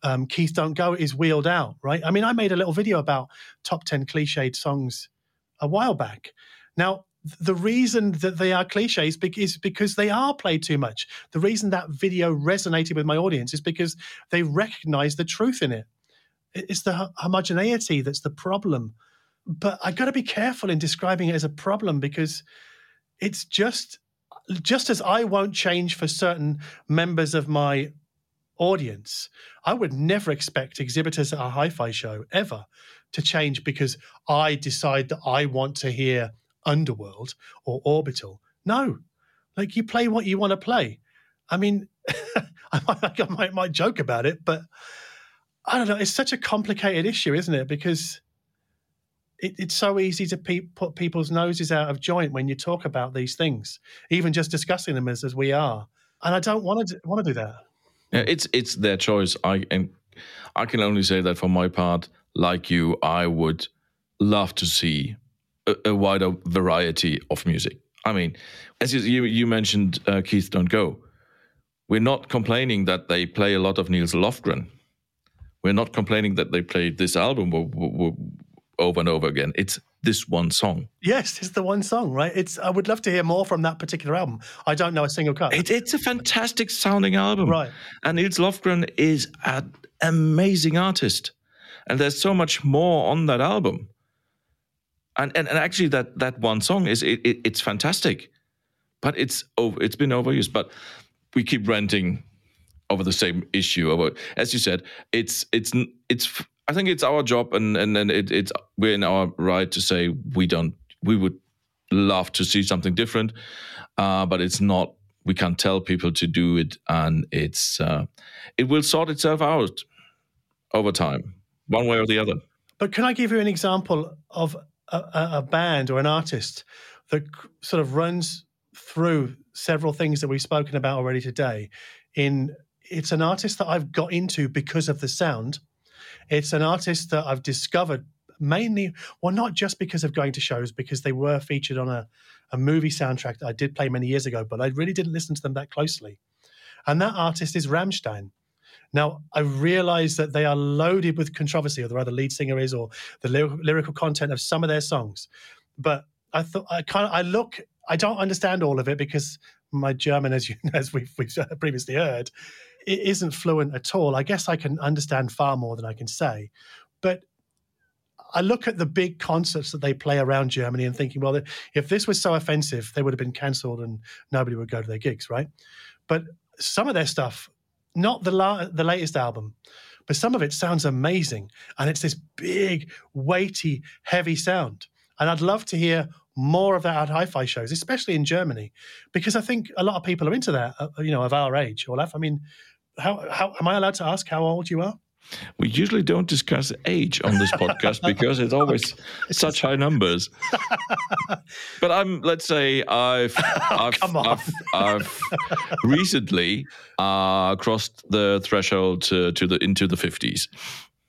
um, Keith Don't Go is wheeled out, right? I mean, I made a little video about top 10 cliched songs a while back. Now, the reason that they are cliches is because they are played too much. The reason that video resonated with my audience is because they recognize the truth in it. It's the homogeneity that's the problem. But I've got to be careful in describing it as a problem because it's just just as I won't change for certain members of my audience, I would never expect exhibitors at a hi-fi show ever to change because I decide that I want to hear Underworld or Orbital. No, like you play what you want to play. I mean, [laughs] I, might, I might, might joke about it, but I don't know. It's such a complicated issue, isn't it? Because it, it's so easy to pe- put people's noses out of joint when you talk about these things, even just discussing them as, as we are. And I don't want to want to do that. Yeah, it's it's their choice. I and I can only say that for my part, like you, I would love to see a, a wider variety of music. I mean, as you you, mentioned, uh, Keith, don't go. We're not complaining that they play a lot of Nils Lofgren. We're not complaining that they played this album over and over again. It's this one song. Yes, it's the one song, right? It's. I would love to hear more from that particular album. I don't know a single cut. It, it's a fantastic sounding album, right? And Nils Lofgren is an amazing artist, and there's so much more on that album. And and, and actually, that that one song is it, it, it's fantastic, but it's over. It's been overused. But we keep renting over the same issue. Over as you said, it's it's it's I think it's our job, and and, and it, it's we're in our right to say we don't. We would love to see something different, uh, but it's not. We can't tell people to do it, and it's uh, it will sort itself out over time, one way or the other. But can I give you an example of a, a band or an artist that sort of runs through several things that we've spoken about already today? In it's an artist that I've got into because of the sound it's an artist that I've discovered mainly, well, not just because of going to shows, because they were featured on a, a movie soundtrack that I did play many years ago, but I really didn't listen to them that closely. And that artist is Rammstein. Now, I realize that they are loaded with controversy, or the other lead singer is, or the lyrical content of some of their songs. But I thought I kind of I look, I don't understand all of it because my German, as you [laughs] as we've, we've [laughs] previously heard, it isn't fluent at all. I guess I can understand far more than I can say. But I look at the big concerts that they play around Germany and thinking, well, if this was so offensive, they would have been cancelled and nobody would go to their gigs, right? But some of their stuff, not the la- the latest album, but some of it sounds amazing, and it's this big, weighty, heavy sound. And I'd love to hear more of that at hi-fi shows, especially in Germany, because I think a lot of people are into that. Uh, you know, of our age, Olaf. I mean, how, how am I allowed to ask how old you are? We usually don't discuss age on this podcast [laughs] because it's always such high numbers. [laughs] but I'm, let's say, I've, [laughs] I've, I've, I've, recently uh, crossed the threshold to, to the into the fifties.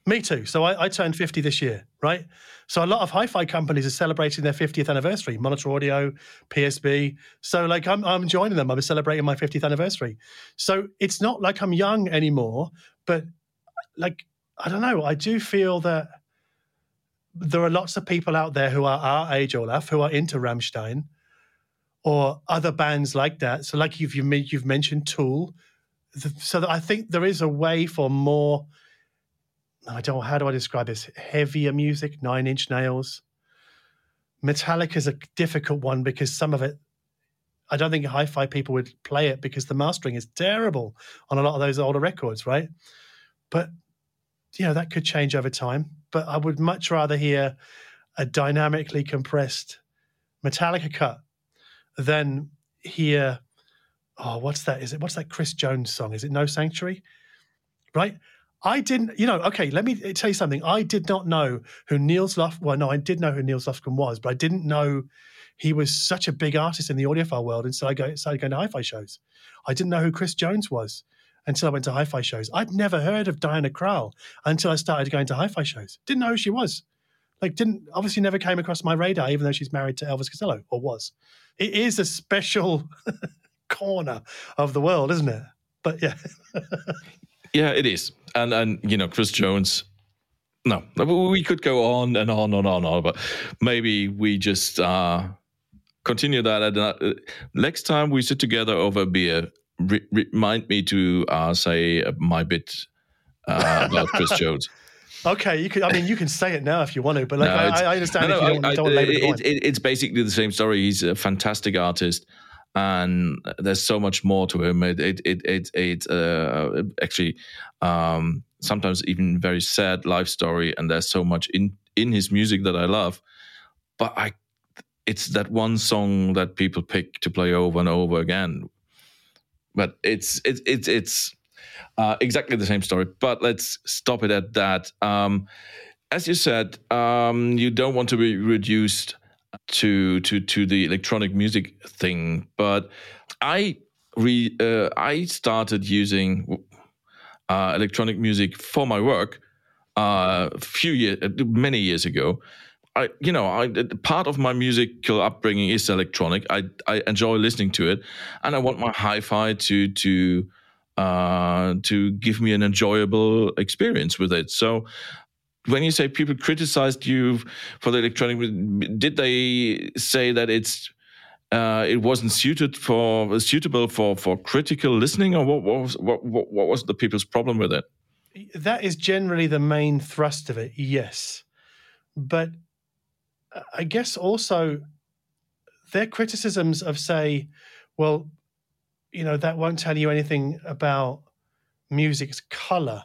Me too. So I, I turned fifty this year, right? So a lot of hi-fi companies are celebrating their 50th anniversary. Monitor Audio, PSB. So like I'm I'm joining them. I'm celebrating my 50th anniversary. So it's not like I'm young anymore, but like I don't know. I do feel that there are lots of people out there who are our age, Olaf, who are into Rammstein or other bands like that. So like you've you've mentioned Tool. So that I think there is a way for more I don't how do I describe this? Heavier music, Nine Inch Nails. Metallica is a difficult one because some of it, I don't think hi-fi people would play it because the mastering is terrible on a lot of those older records, right? But you know that could change over time. But I would much rather hear a dynamically compressed Metallica cut than hear oh what's that? Is it what's that Chris Jones song? Is it No Sanctuary? Right? I didn't, you know, okay, let me eh, tell you something. I did not know who Nils Lof, well, no, I did know who Nils Lofgren was, but I didn't know he was such a big artist in the audiophile world. And so I go, started going to hi-fi shows. I didn't know who Chris Jones was until I went to hi-fi shows. I'd never heard of Diana Krall until I started going to hi-fi shows. Didn't know who she was. Like, didn't, obviously never came across my radar, even though she's married to Elvis Costello, or was. It is a special [laughs] corner of the world, isn't it? But yeah. [laughs] Yeah, it is, and and you know Chris Jones. No, we could go on and on and on and on, but maybe we just uh, continue that. At, uh, next time we sit together over a beer, re- remind me to uh, say my bit uh, about Chris Jones. [laughs] Okay, you can. I mean, you can say it now if you want to, but like, No, I, I understand No, if no, you don't, I- I- it- it- it's basically the same story. He's a fantastic artist, and there's so much more to him. It it it it, it uh, actually um, sometimes even very sad life story, and there's so much in in his music that I love. But I, it's that one song that people pick to play over and over again. But it's it's it's it's uh, exactly the same story. But let's stop it at that. Um, as you said, um, you don't want to be reduced to to to the electronic music thing, but I re uh, I started using uh, electronic music for my work uh, a few years, many years ago. I, you know, I part of my musical upbringing is electronic. I I enjoy listening to it, and I want my hi-fi to to uh, to give me an enjoyable experience with it. So when you say people criticized you for the electronic, did they say that it's uh, it wasn't suited for suitable for for critical listening, or what, what was what, what was the people's problem with it? that is generally the main thrust of it, yes. But uh, I guess also their criticisms of say, well, you know, that won't tell you anything about music's color.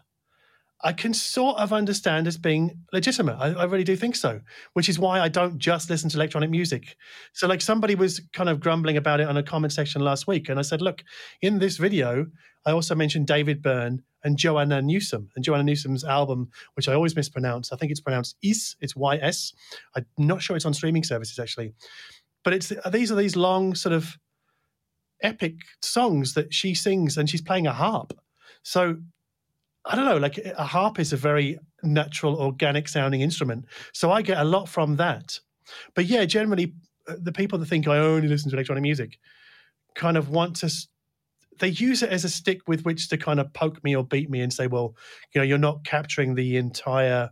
I can sort of understand as being legitimate. I, I really do think so, which is why I don't just listen to electronic music. So, like, somebody was kind of grumbling about it on a comment section last week. And I said, look, in this video, I also mentioned David Byrne and Joanna Newsom. And Joanna Newsom's album, which I always mispronounce, I think it's pronounced Is, it's YS. I'm not sure it's on streaming services actually. But it's these are these long, sort of epic songs that she sings and she's playing a harp. So I don't know, like a harp is a very natural, organic sounding instrument. So I get a lot from that. But yeah, generally, uh, the people that think I only listen to electronic music kind of want to, they use it as a stick with which to kind of poke me or beat me and say, well, you know, you're not capturing the entire,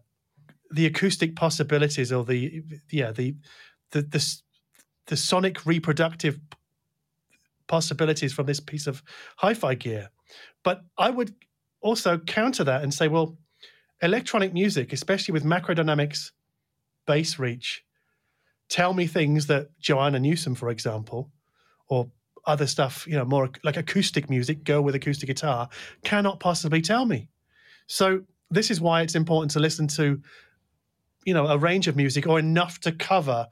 the acoustic possibilities or the, yeah, the, the, the, the sonic reproductive possibilities from this piece of hi-fi gear. But I would also counter that and say, well, electronic music, especially with macrodynamics bass reach, tell me things that Joanna Newsom, for example, or other stuff, you know, more like acoustic music, go with acoustic guitar, cannot possibly tell me. So this is why it's important to listen to, you know, a range of music or enough to cover,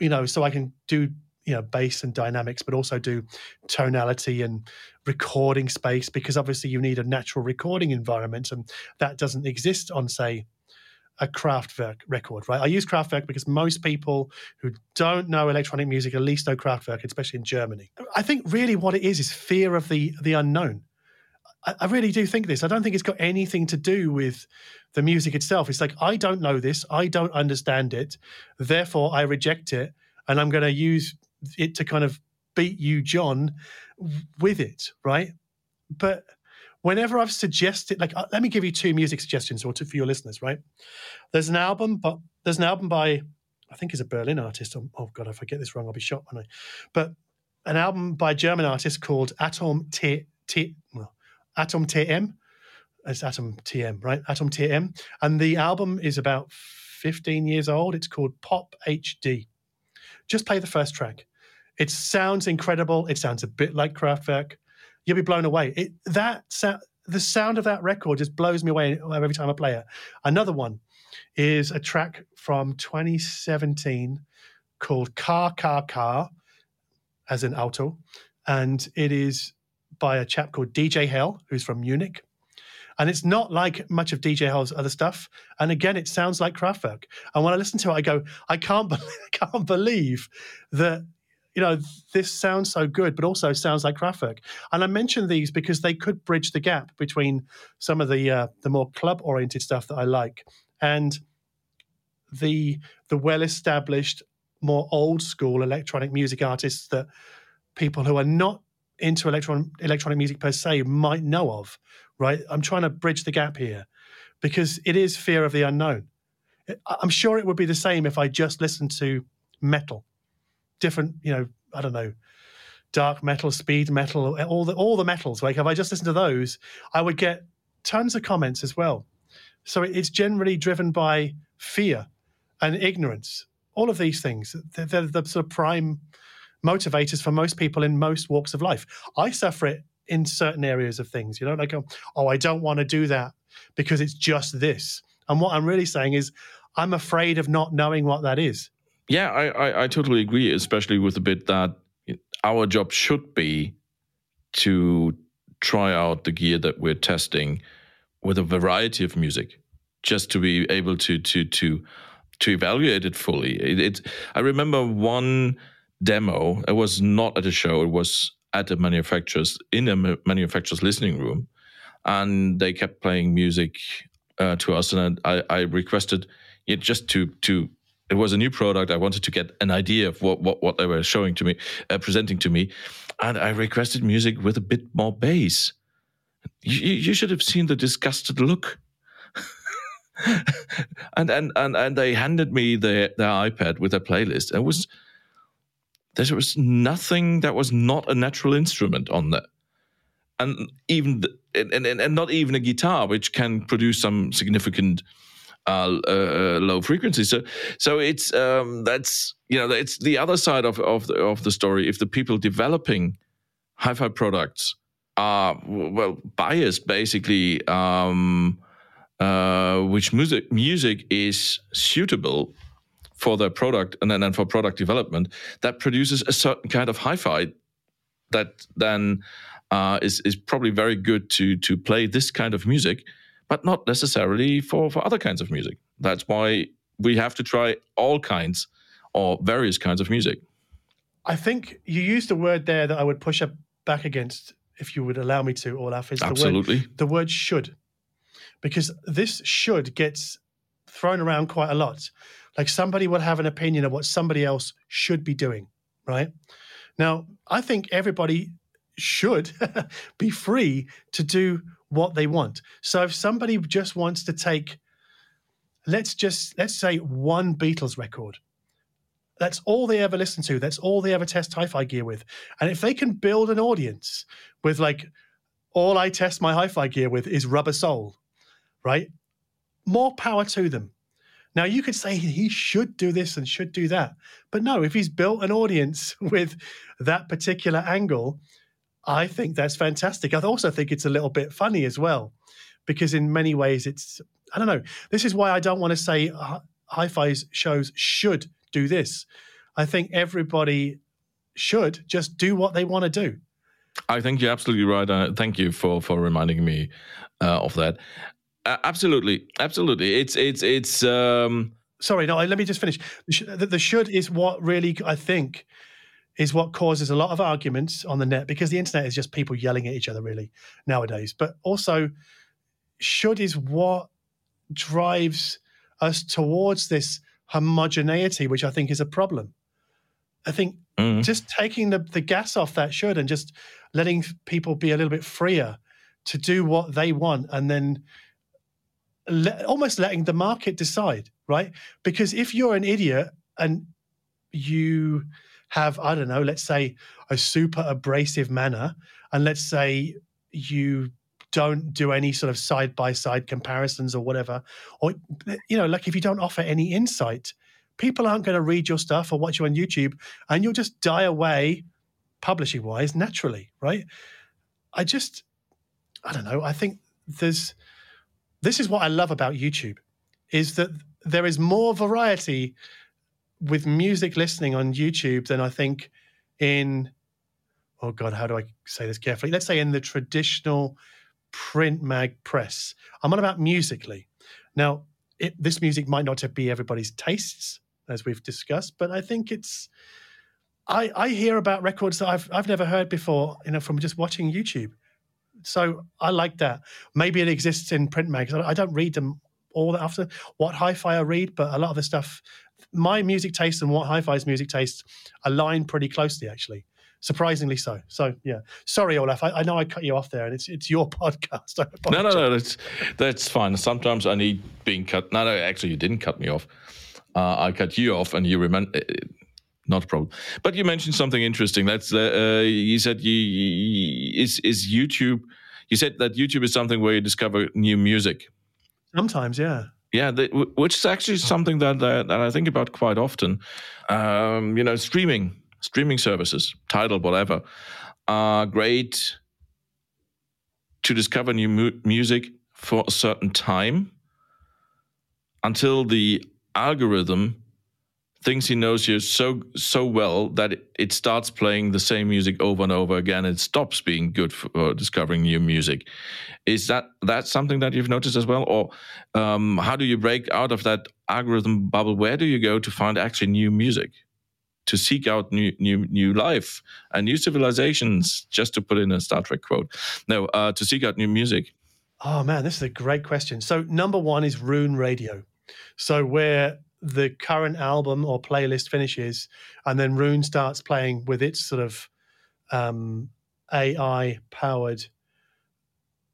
you know, so I can do, you know, bass and dynamics, but also do tonality and recording space because obviously you need a natural recording environment and that doesn't exist on, say, a Kraftwerk record, right? I use Kraftwerk because most people who don't know electronic music at least know Kraftwerk, especially in Germany. I think really what it is is fear of the the unknown. I, I really do think this. I don't think it's got anything to do with the music itself. It's like I don't know this, I don't understand it, therefore I reject it, and I'm going to use it to kind of beat you, John, with it, right? But whenever I've suggested, like, uh, let me give you two music suggestions or two for your listeners, right? There's an album, but there's an album by, I think, is a Berlin artist. Oh, oh God, if I get this wrong, I'll be shot, won't I? But an album by a German artist called Atom T, T well, Atom TM. It's Atom TM, right? Atom TM, and the album is about 15 years old. It's called Pop HD. Just play the first track. It sounds incredible. It sounds a bit like Kraftwerk you'll be blown away. It, that sound, the sound of that record just blows me away every time I play it. Another one is a track from 2017 called Car Car Car, as in auto, and it is by a chap called DJ Hell, who's from Munich. And it's not like much of DJ Hell's other stuff. And again, it sounds like Kraftwerk. And when I listen to it, I go, I can't, believe, [laughs] I can't believe that you know, this sounds so good, but also sounds like Kraftwerk. And I mention these because they could bridge the gap between some of the uh, the more club oriented stuff that I like and the the well established, more old school electronic music artists that people who are not into electron electronic music per se might know of. Right? I'm trying to bridge the gap here because it is fear of the unknown. I'm sure it would be the same if I just listened to metal different, you know, I don't know, dark metal, speed metal, all the all the metals. Like if I just listened to those, I would get tons of comments as well. So it's generally driven by fear and ignorance. All of these things, they're, they're the sort of prime motivators for most people in most walks of life. I suffer it in certain areas of things, you know, like, um, oh, I don't want to do that because it's just this. And what I'm really saying is, I'm afraid of not knowing what that is. Yeah, I, I, I totally agree, especially with the bit that our job should be to try out the gear that we're testing with a variety of music, just to be able to to to to evaluate it fully. It, it I remember one demo. It was not at a show. It was at the manufacturer's in the manufacturer's listening room, and they kept playing music uh, to us, and I, I requested it just to to it was a new product. I wanted to get an idea of what what, what they were showing to me, uh, presenting to me, and I requested music with a bit more bass. You, you should have seen the disgusted look. [laughs] and, and and and they handed me their their iPad with a playlist. It was there was nothing that was not a natural instrument on there, and even and, and and not even a guitar, which can produce some significant uh, uh, low frequencies. So, so it's um, that's you know it's the other side of of the, of the story. If the people developing hi-fi products are well biased, basically, um, uh, which music music is suitable for their product and then and for product development, that produces a certain kind of hi-fi that then uh, is is probably very good to to play this kind of music but not necessarily for, for other kinds of music. That's why we have to try all kinds or various kinds of music. I think you used a word there that I would push up back against, if you would allow me to, Olaf, is Absolutely. The, word, the word should. Because this should gets thrown around quite a lot. Like somebody would have an opinion of what somebody else should be doing, right? Now, I think everybody should [laughs] be free to do what they want. So if somebody just wants to take, let's just let's say one Beatles record. That's all they ever listen to. That's all they ever test hi-fi gear with. And if they can build an audience with like all I test my hi-fi gear with is rubber soul, right? More power to them. Now you could say he should do this and should do that. But no, if he's built an audience [laughs] with that particular angle, I think that's fantastic. I also think it's a little bit funny as well, because in many ways it's, I don't know. This is why I don't want to say hi fi shows should do this. I think everybody should just do what they want to do. I think you're absolutely right. Uh, thank you for for reminding me uh, of that. Absolutely, absolutely. It's it's it's. Um... Sorry, no. Let me just finish. The, the should is what really I think is what causes a lot of arguments on the net because the internet is just people yelling at each other really nowadays. But also, should is what drives us towards this homogeneity, which I think is a problem. I think mm. just taking the, the gas off that should and just letting people be a little bit freer to do what they want and then le- almost letting the market decide, right? Because if you're an idiot and you have, I don't know, let's say a super abrasive manner, and let's say you don't do any sort of side by side comparisons or whatever, or, you know, like if you don't offer any insight, people aren't going to read your stuff or watch you on YouTube, and you'll just die away publishing wise naturally, right? I just, I don't know. I think there's, this is what I love about YouTube is that there is more variety with music listening on YouTube than I think in oh god, how do I say this carefully? Let's say in the traditional print mag press. I'm on about musically. Now, it, this music might not be everybody's tastes, as we've discussed, but I think it's. I, I hear about records that I've I've never heard before, you know, from just watching YouTube. So I like that. Maybe it exists in print mags. I don't read them all that often. What hi-fi I read, but a lot of the stuff my music taste and what hi-fi's music taste align pretty closely actually. Surprisingly so. So yeah. Sorry olaf I, I, know i cut you off there and it's it's your [laughs] podcast. No no no that's that's fine. Sometimes i need being cut. No no actually you didn't cut me off. Uh, i cut you off and you remember not a problem but you mentioned something interesting that's uh, uh, you said you, you is is youtube you said that youtube is something where you discover new music Sometimes, yeah. Yeah, the, which is actually something that, that, that I think about quite often. Um, you know, streaming streaming services, Tidal, whatever, are great to discover new mu- music for a certain time until the algorithm thinks he knows you so so well that it, starts playing the same music over and over again. It stops being good for discovering new music. Is that that something that you've noticed as well, or um, how do you break out of that algorithm bubble? Where do you go to find actually new music? To seek out new, new, new life and new civilizations, just to put in a Star Trek quote. No, uh, to seek out new music. Oh man, this is a great question. So number one is Roon Radio. So where the current album or playlist finishes, and then Roon starts playing with its sort of um, AI powered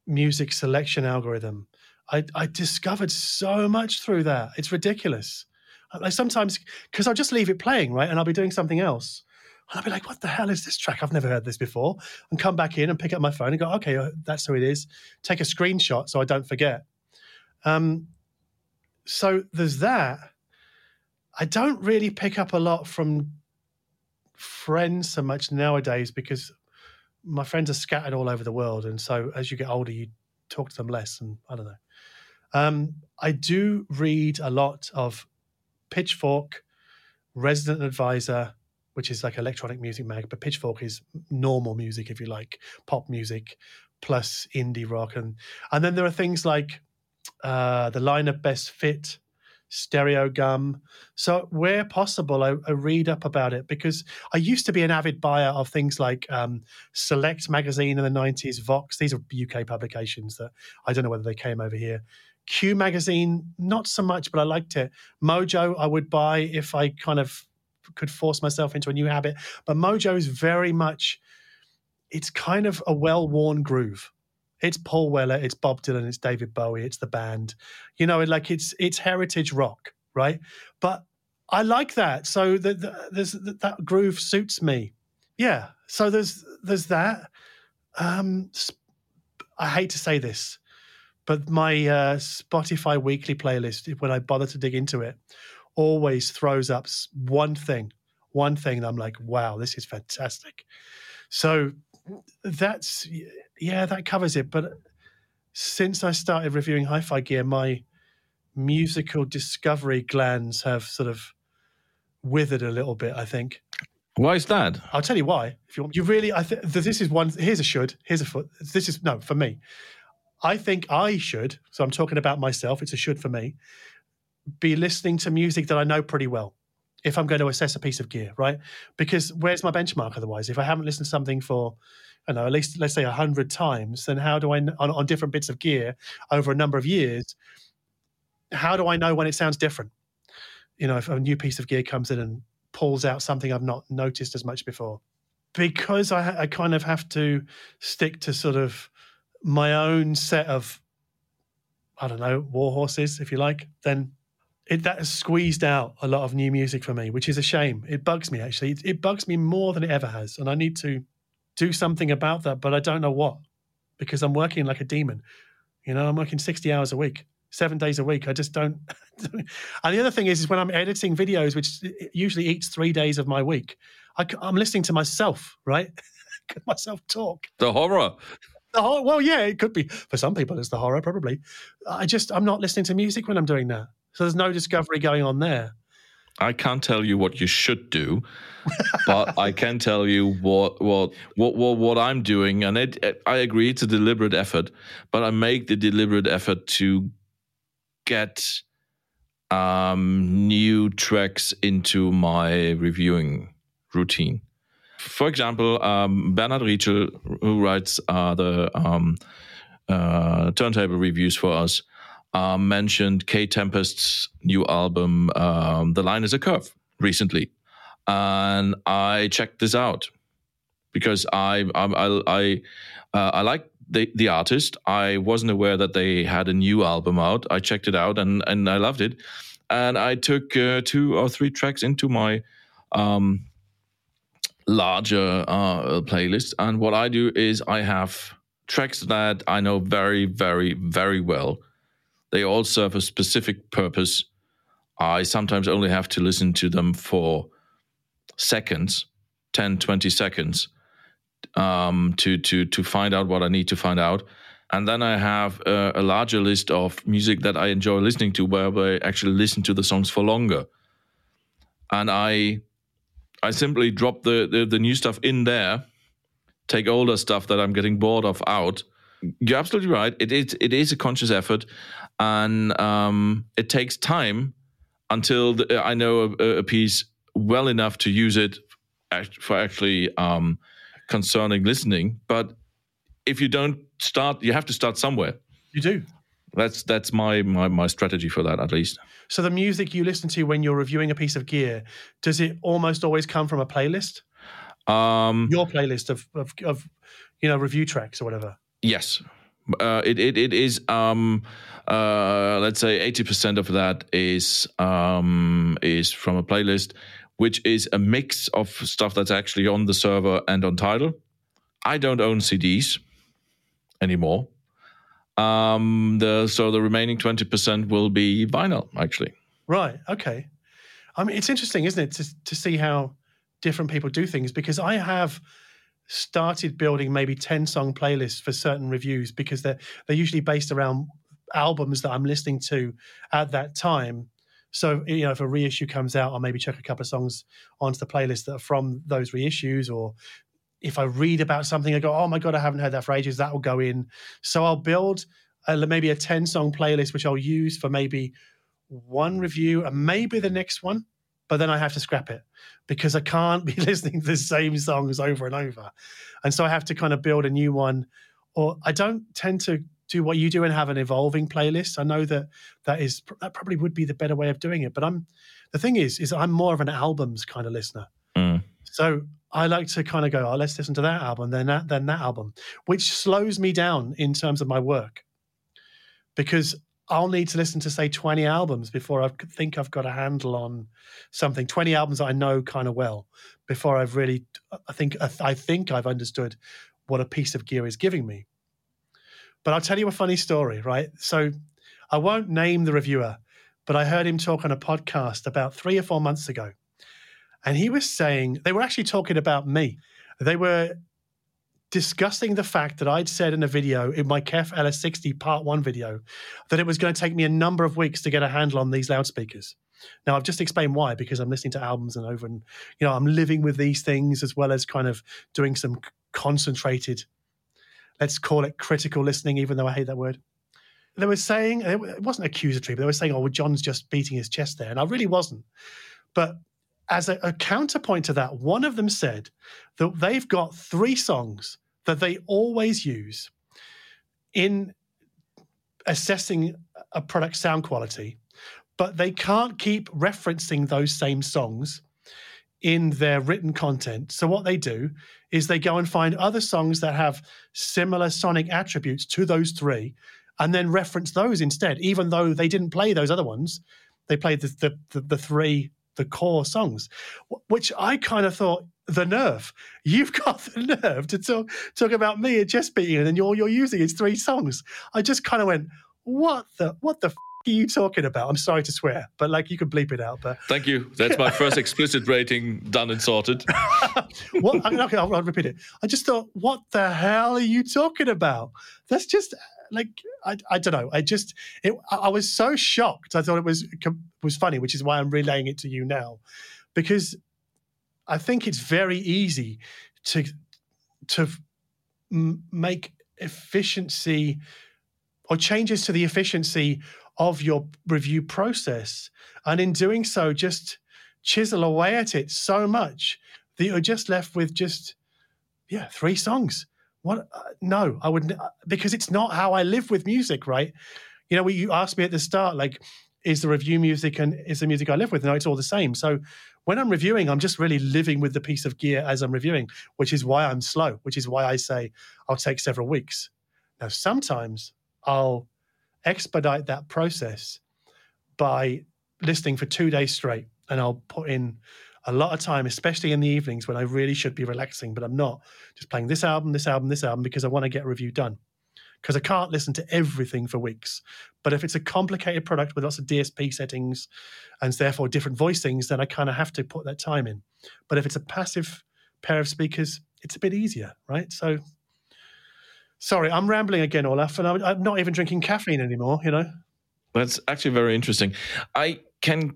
music selection algorithm. I, I, discovered so much through that. It's ridiculous. I sometimes because I'll just leave it playing, right, and I'll be doing something else. And I'll be like, "What the hell is this track? I've never heard this before." And come back in and pick up my phone and go, "Okay, uh, that's who it is." Take a screenshot so I don't forget. Um, so there's that. I don't really pick up a lot from friends so much nowadays because my friends are scattered all over the world, and so as you get older, you talk to them less, and I don't know. Um, I do read a lot of Pitchfork, Resident Advisor, which is like electronic music mag, but Pitchfork is normal music, if you like, pop music plus indie rock, and and then there are things like uh, the Line of Best Fit, Stereogum. So where possible, I, I, read up about it because I used to be an avid buyer of things like um, Select magazine in the '90s, Vox. These are UK publications that I don't know whether they came over here. Q magazine, not so much, but I liked it. Mojo, I would buy if I kind of could force myself into a new habit. But Mojo is very much, it's kind of a well worn groove it's Paul Weller, it's Bob Dylan, it's David Bowie, it's the band. You know, like it's it's heritage rock, right? But I like that. So the, the, there's that groove suits me. Yeah. So there's there's that. Um, I hate to say this, but my uh, Spotify weekly playlist, when I bother to dig into it, always throws up one thing, one thing that I'm like, wow, this is fantastic. So that's yeah, that covers it. But since I started reviewing hi-fi gear, my musical discovery glands have sort of withered a little bit. I think. Why is that? I'll tell you why. If you want, you really, I think this is one. Here's a should. Here's a foot. This is no for me. I think I should. So I'm talking about myself. It's a should for me. Be listening to music that I know pretty well if I'm going to assess a piece of gear, right? Because where's my benchmark otherwise? If I haven't listened to something for, I know, at least let's say a hundred times, then how do I on, on different bits of gear over a number of years? How do I know when it sounds different? You know, if a new piece of gear comes in and pulls out something I've not noticed as much before, because I, I kind of have to stick to sort of my own set of, I don't know, war horses, if you like. Then it, that has squeezed out a lot of new music for me, which is a shame. It bugs me actually. It, it, bugs me more than it ever has, and I need to do something about that, but I don't know what because I'm working like a demon. You know, I'm working sixty hours a week, seven days a week. I just don't. [laughs] and the other thing is, is when I'm editing videos, which usually eats three days of my week, I, am listening to myself, right? [laughs] Could myself talk. The horror. The horror. Well, yeah, it could be for some people. It's the horror, probably. I just I'm not listening to music when I'm doing that. So there's no discovery going on there. I can't tell you what you should do, but I can tell you what what what what, what I'm doing, and it, it, I agree it's a deliberate effort, but I make the deliberate effort to get um, new tracks into my reviewing routine. For example, um, Bernhard Rietschel, who writes uh, the um, uh, turntable reviews for us, uh, mentioned Kae Tempest's new album, um, The Line is a Curve, recently. And I checked this out because I, I, I, uh, I like the, the artist. I wasn't aware that they had a new album out. I checked it out and, and I loved it. And I took uh, two or three tracks into my um, larger uh, playlist. And what I do is I have tracks that I know very, very, very well they all serve a specific purpose. I sometimes only have to listen to them for seconds, 10, 20 seconds, um, to, to, to find out what I need to find out. And then I have a, a larger list of music that I enjoy listening to, where I actually listen to the songs for longer. And I, I simply drop the, the, the new stuff in there, take older stuff that I'm getting bored of out. You're absolutely right. It is it is a conscious effort, and um, it takes time until the, I know a, a, piece well enough to use it for actually um, concerning listening. But if you don't start, you have to start somewhere. You do. That's that's my, my my strategy for that at least. So the music you listen to when you're reviewing a piece of gear, does it almost always come from a playlist? Um, Your playlist of, of of you know review tracks or whatever. Yes, uh, it, it it is. Um, uh, let's say eighty percent of that is um, is from a playlist, which is a mix of stuff that's actually on the server and on Tidal. I don't own CDs anymore. Um, the so the remaining twenty percent will be vinyl, actually. Right. Okay. I mean, it's interesting, isn't it, to to see how different people do things because I have started building maybe 10 song playlists for certain reviews because they're they're usually based around albums that I'm listening to at that time. So, you know, if a reissue comes out, I'll maybe check a couple of songs onto the playlist that are from those reissues or if I read about something, I go, oh my God, I haven't heard that for ages. That will go in. So I'll build a, maybe a 10 song playlist, which I'll use for maybe one review and maybe the next one. But then I have to scrap it because I can't [laughs] be listening to the same songs over and over. And so I have to kind of build a new one. Or I don't tend to do what you do and have an evolving playlist. I know that that is that probably would be the better way of doing it. But I'm the thing is, is I'm more of an albums kind of listener. Mm. So I like to kind of go, oh, let's listen to that album, then that, then that album, which slows me down in terms of my work because I'll need to listen to say 20 albums before I think I've got a handle on something. 20 albums I know kind of well before I've really, uh, I think, I think I've understood what a piece of gear is giving me. But I'll tell you a funny story, right? So I won't name the reviewer, but I heard him talk on a podcast about three or four months ago and he was saying, they were actually talking about me. They were discussing the fact that I'd said in a video, in my KEF LS60 part one video, that it was going to take me a number of weeks to get a handle on these loudspeakers. Now, I've just explained why, because I'm listening to albums and over, and, you know, I'm living with these things as well as kind of doing some concentrated, let's call it critical listening, even though I hate that word they were saying it wasn't accusatory, but they were saying, "Oh, well, John's just beating his chest there," and I really wasn't. But as a, a counterpoint to that, one of them said that they've got three songs that they always use in assessing a product sound quality, but they can't keep referencing those same songs in their written content. So what they do is they go and find other songs that have similar sonic attributes to those three and then reference those instead, even though they didn't play those other ones. They played the, the, the, the three the core songs, which I kind of thought the nerve. You've [laughs] got the nerve to talk talk about me and chest beating, and then all you're using is three songs. I just kind of went, what the what the. F- are you talking about? I'm sorry to swear, but like you could bleep it out. But thank you. That's my first explicit rating done and sorted. [laughs] what? Okay, I'll, I'll repeat it. I just thought, what the hell are you talking about? That's just like I, I don't know. I just it, I was so shocked. I thought it was was funny, which is why I'm relaying it to you now, because I think it's very easy to to make efficiency or changes to the efficiency of your review process, and in doing so, just chisel away at it so much that you're just left with just yeah three songs what? Uh, no, I wouldn't, uh, because it's not how I live with music, right? You know, you asked me at the start, like, is the review music and is the music I live with? No, it's all the same. So when I'm reviewing, I'm just really living with the piece of gear as I'm reviewing, which is why I'm slow, which is why I say I'll take several weeks. Now, sometimes I'll expedite that process by listening for two days straight and I'll put in a lot of time, especially in the evenings when I really should be relaxing, but I'm not. Just playing this album, this album, this album because I want to get a review done. Because I can't listen to everything for weeks. But if it's a complicated product with lots of DSP settings and therefore different voicings, then I kind of have to put that time in. But if it's a passive pair of speakers, it's a bit easier, right? So, sorry, I'm rambling again, Olaf, and I'm, not even drinking caffeine anymore, you know? That's actually very interesting. I can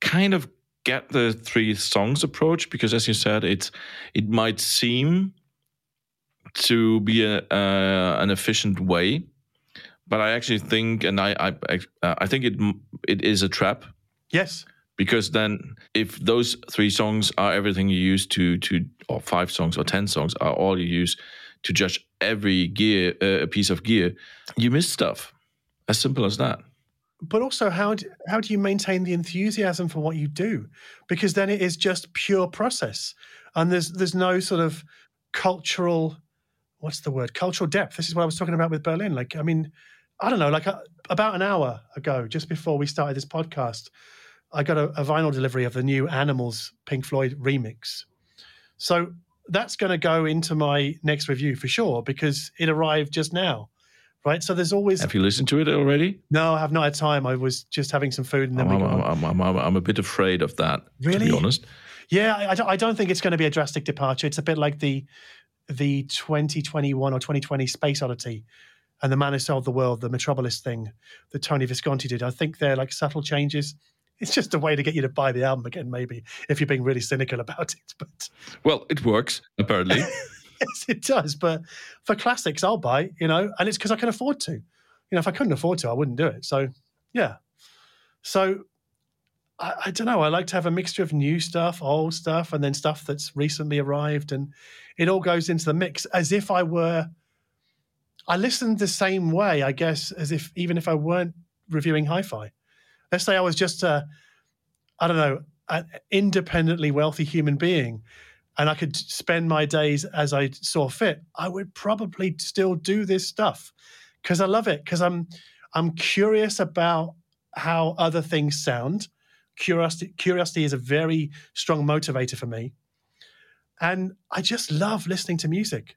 kind of get the three songs approach because, as you said, it's it might seem to be a, uh, an efficient way, but I actually think, and I I, I think it it is a trap. Yes. Because then, if those three songs are everything you use to to, or five songs or ten songs are all you use to judge every gear, uh, a piece of gear, you miss stuff. As simple as that but also how do, how do you maintain the enthusiasm for what you do because then it is just pure process and there's there's no sort of cultural what's the word cultural depth this is what i was talking about with berlin like i mean i don't know like a, uh, about an hour ago just before we started this podcast i got a, a vinyl delivery of the new animals pink floyd remix so that's going to go into my next review for sure because it arrived just now right? So there's always. Have you listened to it already? No, I have not had time. I was just having some food and then I'm, we. I'm, I'm, I'm, I'm a bit afraid of that. Really? To be honest. Yeah, I, I don't think it's going to be a drastic departure. It's a bit like the the 2021 or 2020 Space Oddity and the Man Who Sold the World, the Metropolis thing that Tony Visconti did. I think they're like subtle changes. It's just a way to get you to buy the album again, maybe if you're being really cynical about it. But well, it works apparently. [laughs] yes, it does. But for classics, I'll buy, you know, and it's because I can afford to. You know, if I couldn't afford to, I wouldn't do it. So, yeah. So, I, I don't know. I like to have a mixture of new stuff, old stuff, and then stuff that's recently arrived. And it all goes into the mix as if I were. I listened the same way, I guess, as if even if I weren't reviewing hi fi. Let's say I was just a, I don't know, an independently wealthy human being and I could spend my days as I saw fit, I would probably still do this stuff because I love it. Because I'm I'm curious about how other things sound. Curiosity curiosity is a very strong motivator for me, and I just love listening to music.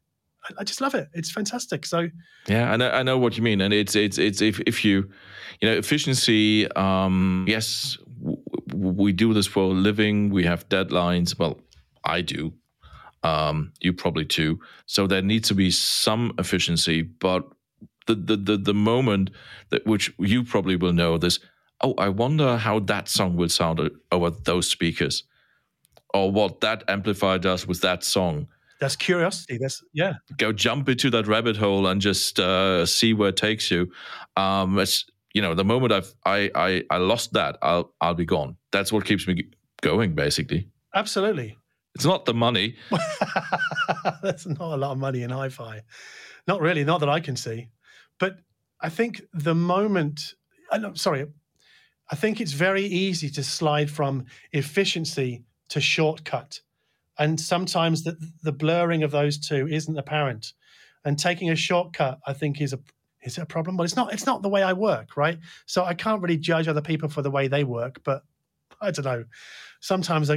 I, just love it. It's fantastic. So yeah, I know, I know what you mean, and it's it's it's if if you you know efficiency. Um, yes, w- we do this for a living. We have deadlines. Well, I do. Um, you probably too. So there needs to be some efficiency, but the the the, the moment that which you probably will know this. Oh, I wonder how that song will sound over those speakers, or what that amplifier does with that song. That's curiosity. That's yeah. Go jump into that rabbit hole and just uh, see where it takes you. Um, it's you know the moment I've I I I lost that, I'll I'll be gone. That's what keeps me going, basically. Absolutely. It's not the money. [laughs] That's not a lot of money in hi fi. Not really, not that I can see. But I think the moment, I'm sorry, I think it's very easy to slide from efficiency to shortcut. And sometimes the, the blurring of those two isn't apparent. And taking a shortcut, I think, is a is it a problem? But it's not. It's not the way I work, right? So I can't really judge other people for the way they work. But I don't know sometimes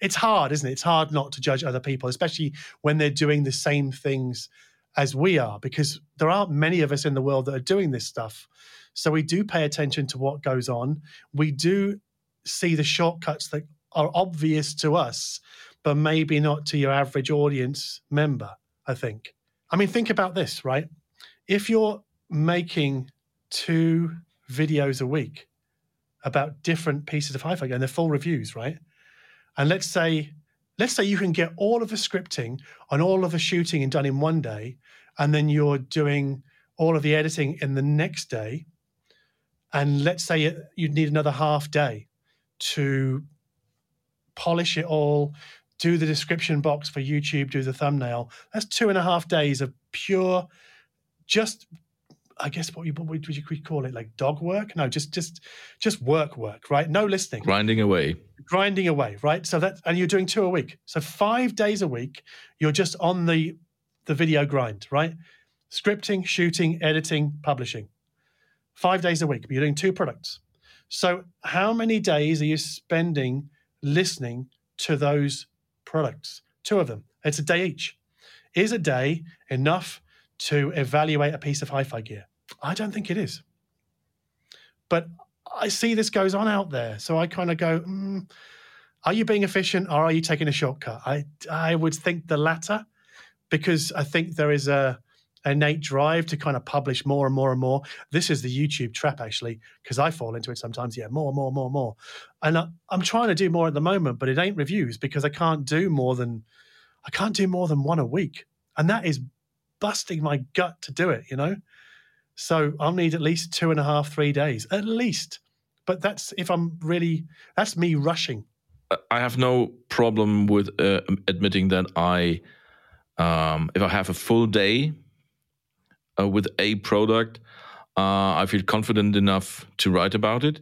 it's hard, isn't it? It's hard not to judge other people, especially when they're doing the same things as we are, because there aren't many of us in the world that are doing this stuff. So we do pay attention to what goes on. We do see the shortcuts that are obvious to us, but maybe not to your average audience member, I think. I mean, think about this, right? If you're making two videos a week about different pieces of hi-fi and they're full reviews, right? And let's say, let's say you can get all of the scripting and all of the shooting and done in one day, and then you're doing all of the editing in the next day. And let's say you'd need another half day to polish it all, do the description box for YouTube, do the thumbnail. That's two and a half days of pure, just I guess what you what would you call it like dog work? No, just just just work work, right? No listening. Grinding away. Grinding away, right? So that and you're doing two a week. So 5 days a week you're just on the the video grind, right? Scripting, shooting, editing, publishing. 5 days a week, but you're doing two products. So how many days are you spending listening to those products? Two of them. It's a day each. Is a day enough to evaluate a piece of hi-fi gear? I don't think it is. But I see this goes on out there, so I kind of go, mm, "Are you being efficient, or are you taking a shortcut?" I I would think the latter, because I think there is a innate drive to kind of publish more and more and more. This is the YouTube trap, actually, because I fall into it sometimes. Yeah, more, more, more, more. And I, I'm trying to do more at the moment, but it ain't reviews because I can't do more than I can't do more than one a week, and that is busting my gut to do it. You know, so I'll need at least two and a half, three days at least. But that's if I'm really that's me rushing. I have no problem with uh, admitting that I, um, if I have a full day uh, with a product, uh, I feel confident enough to write about it.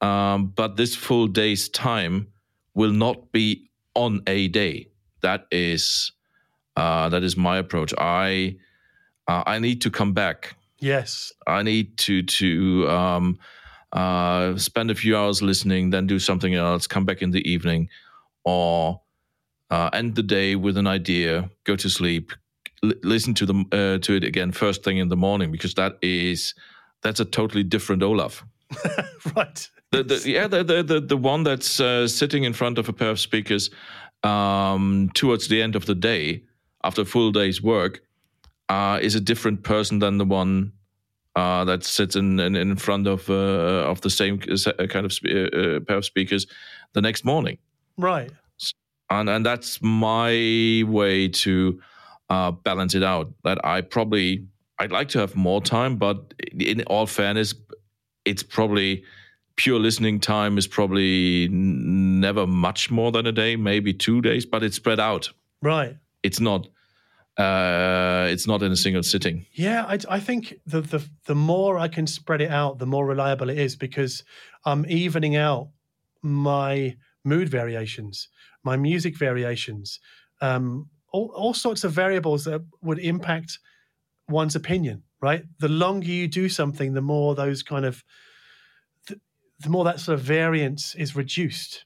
Um, but this full day's time will not be on a day. That is uh, that is my approach. I uh, I need to come back. Yes, I need to to um, uh, spend a few hours listening, then do something else, come back in the evening, or uh, end the day with an idea, go to sleep, listen to them uh, to it again first thing in the morning because that is that's a totally different Olaf. [laughs] right. The, the, yeah, the, the, the, one that's uh, sitting in front of a pair of speakers um, towards the end of the day after a full day's work uh, is a different person than the one uh, that sits in, in, in front of uh, of the same uh, kind of sp- uh, pair of speakers the next morning. Right. And and that's my way to uh, balance it out. That I probably I'd like to have more time, but in all fairness, it's probably pure listening time is probably never much more than a day, maybe two days, but it's spread out. Right. It's not. Uh, it's not in a single sitting. Yeah, I, I think the, the the more I can spread it out, the more reliable it is because I'm evening out my mood variations, my music variations, um, all, all sorts of variables that would impact one's opinion, right? The longer you do something, the more those kind of, the, the more that sort of variance is reduced.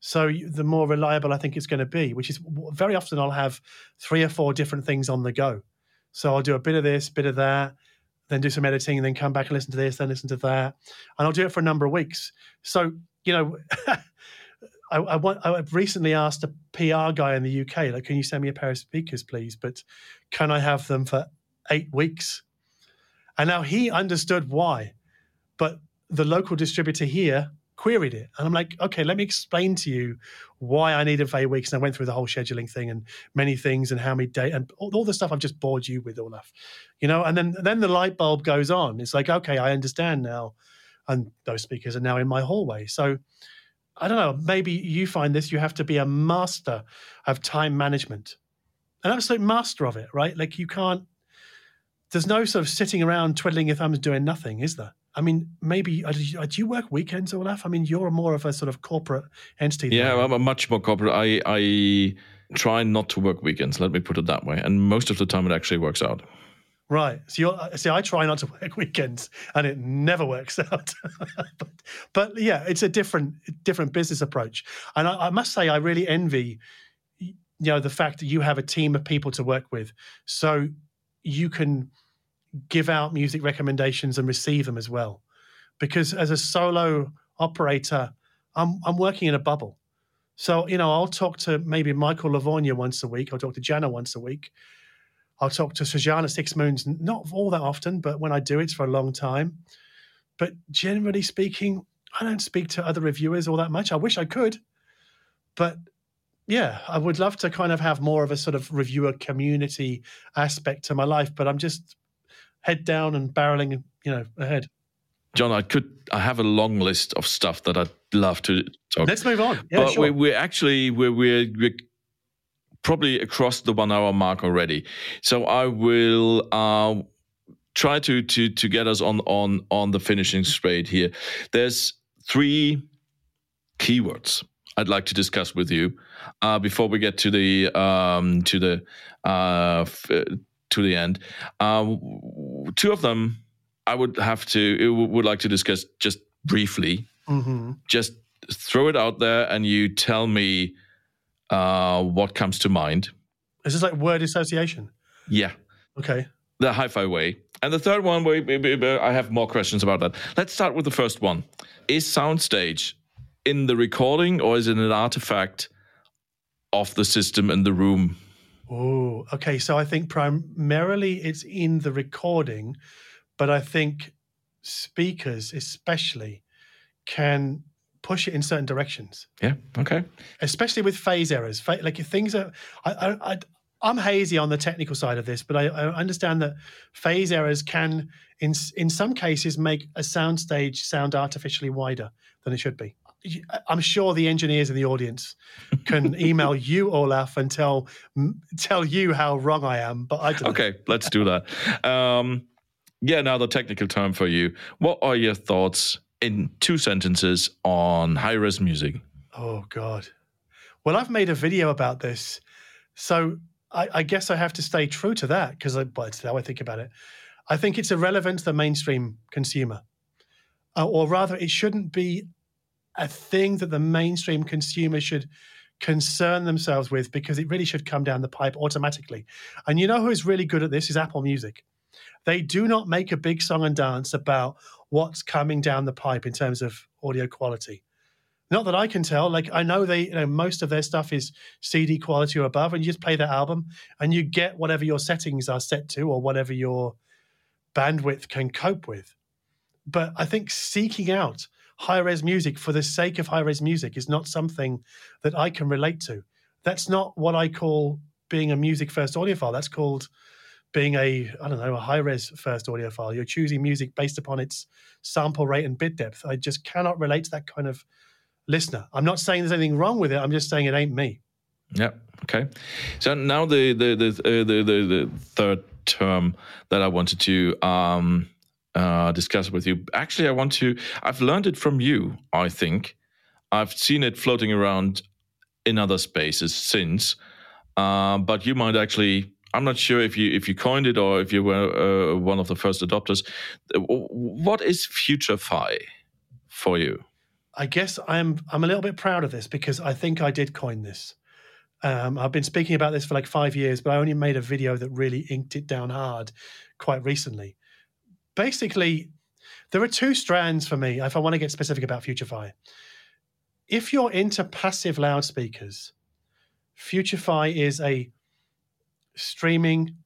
So the more reliable I think it's going to be, which is very often I'll have three or four different things on the go. So I'll do a bit of this, bit of that, then do some editing, and then come back and listen to this, then listen to that, and I'll do it for a number of weeks. So you know, [laughs] I, I, want, I recently asked a PR guy in the UK, like, can you send me a pair of speakers, please? But can I have them for eight weeks? And now he understood why, but the local distributor here queried it. And I'm like, okay, let me explain to you why I needed for eight weeks. And I went through the whole scheduling thing and many things and how many days and all, all the stuff I've just bored you with, Olaf. You know, and then then the light bulb goes on. It's like, okay, I understand now. And those speakers are now in my hallway. So I don't know, maybe you find this, you have to be a master of time management, an absolute master of it, right? Like you can't, there's no sort of sitting around twiddling your thumbs doing nothing, is there? I mean, maybe uh, do you work weekends, Olaf? I mean, you're more of a sort of corporate entity. Yeah, I'm a much more corporate. I I try not to work weekends. Let me put it that way, and most of the time it actually works out. Right. So you uh, see, I try not to [laughs] work weekends, and it never works [laughs] out. but, but, yeah, it's a different different business approach, and I, I, must say, I really envy, you know, the fact that you have a team of people to work with, so you can give out music recommendations and receive them as well. Because as a solo operator, I'm I'm working in a bubble. So you know, I'll talk to maybe Michael Lavorgna once a week. I'll talk to Jana once a week I'll talk to Srajan Six Moons, not all that often, but when I do, it's for a long time. But generally speaking, I don't speak to other reviewers all that much. I wish I could, but yeah, I would love to kind of have more of a sort of reviewer community aspect to my life. But I'm just head down and barreling, you know, ahead. John, I could. I have a long list of stuff that I'd love to talk. Let's move on. Yeah, but sure. we're, we're actually we're, we're, we're probably across the one hour mark already. So I will uh, try to to to get us on on on the finishing straight here. There's three keywords I'd like to discuss with you uh, before we get to the um, to the uh, f- to the end. Uh, two of them I would have to would like to discuss just briefly. Mm-hmm. Just throw it out there, and you tell me uh, what comes to mind? Is this like word association? Yeah. Okay. the hi-fi way. And the third one, wait, I have more questions about that. Let's start with the first one. Is soundstage in the recording or is it an artifact of the system in the room? Oh, okay. So I think primarily it's in the recording, but I think speakers, especially, can push it in certain directions. Yeah. Okay. Especially with phase errors, like if things are. I, I, I'm hazy on the technical side of this, but I, I understand that phase errors can, in in some cases, make a soundstage sound artificially wider than it should be. I'm sure the engineers in the audience [laughs] can email you, Olaf, and tell tell you how wrong I am. But I don't okay, know. let's do that. Um, yeah, now the technical term for you. What are your thoughts in two sentences on high res music? Oh God. Well, I've made a video about this, so I, I guess I have to stay true to that because that's how I think about it. I think it's irrelevant to the mainstream consumer, uh, or rather, it shouldn't be a thing that the mainstream consumer should concern themselves with because it really should come down the pipe automatically. And you know who is really good at this is Apple Music. They do not make a big song and dance about what's coming down the pipe in terms of audio quality. Not that I can tell. Like I know they, you know, most of their stuff is CD quality or above, and you just play that album and you get whatever your settings are set to or whatever your bandwidth can cope with. But I think seeking out high res music for the sake of high res music is not something that I can relate to. That's not what I call being a music first audiophile. That's called being a I don't know a high res first audiophile. You're choosing music based upon its sample rate and bit depth. I just cannot relate to that kind of listener. I'm not saying there's anything wrong with it. I'm just saying it ain't me. Yeah. Okay. So now the the the uh, the, the, the third term that I wanted to um, uh, discuss with you. Actually, I want to. I've learned it from you. I think I've seen it floating around in other spaces since. Uh, but you might actually. I'm not sure if you if you coined it or if you were uh, one of the first adopters. What is FutureFi for you? I guess I'm I'm a little bit proud of this because I think I did coin this. Um, I've been speaking about this for like five years, but I only made a video that really inked it down hard quite recently. Basically, there are two strands for me if I want to get specific about FutureFi. If you're into passive loudspeakers, FutureFi is a streaming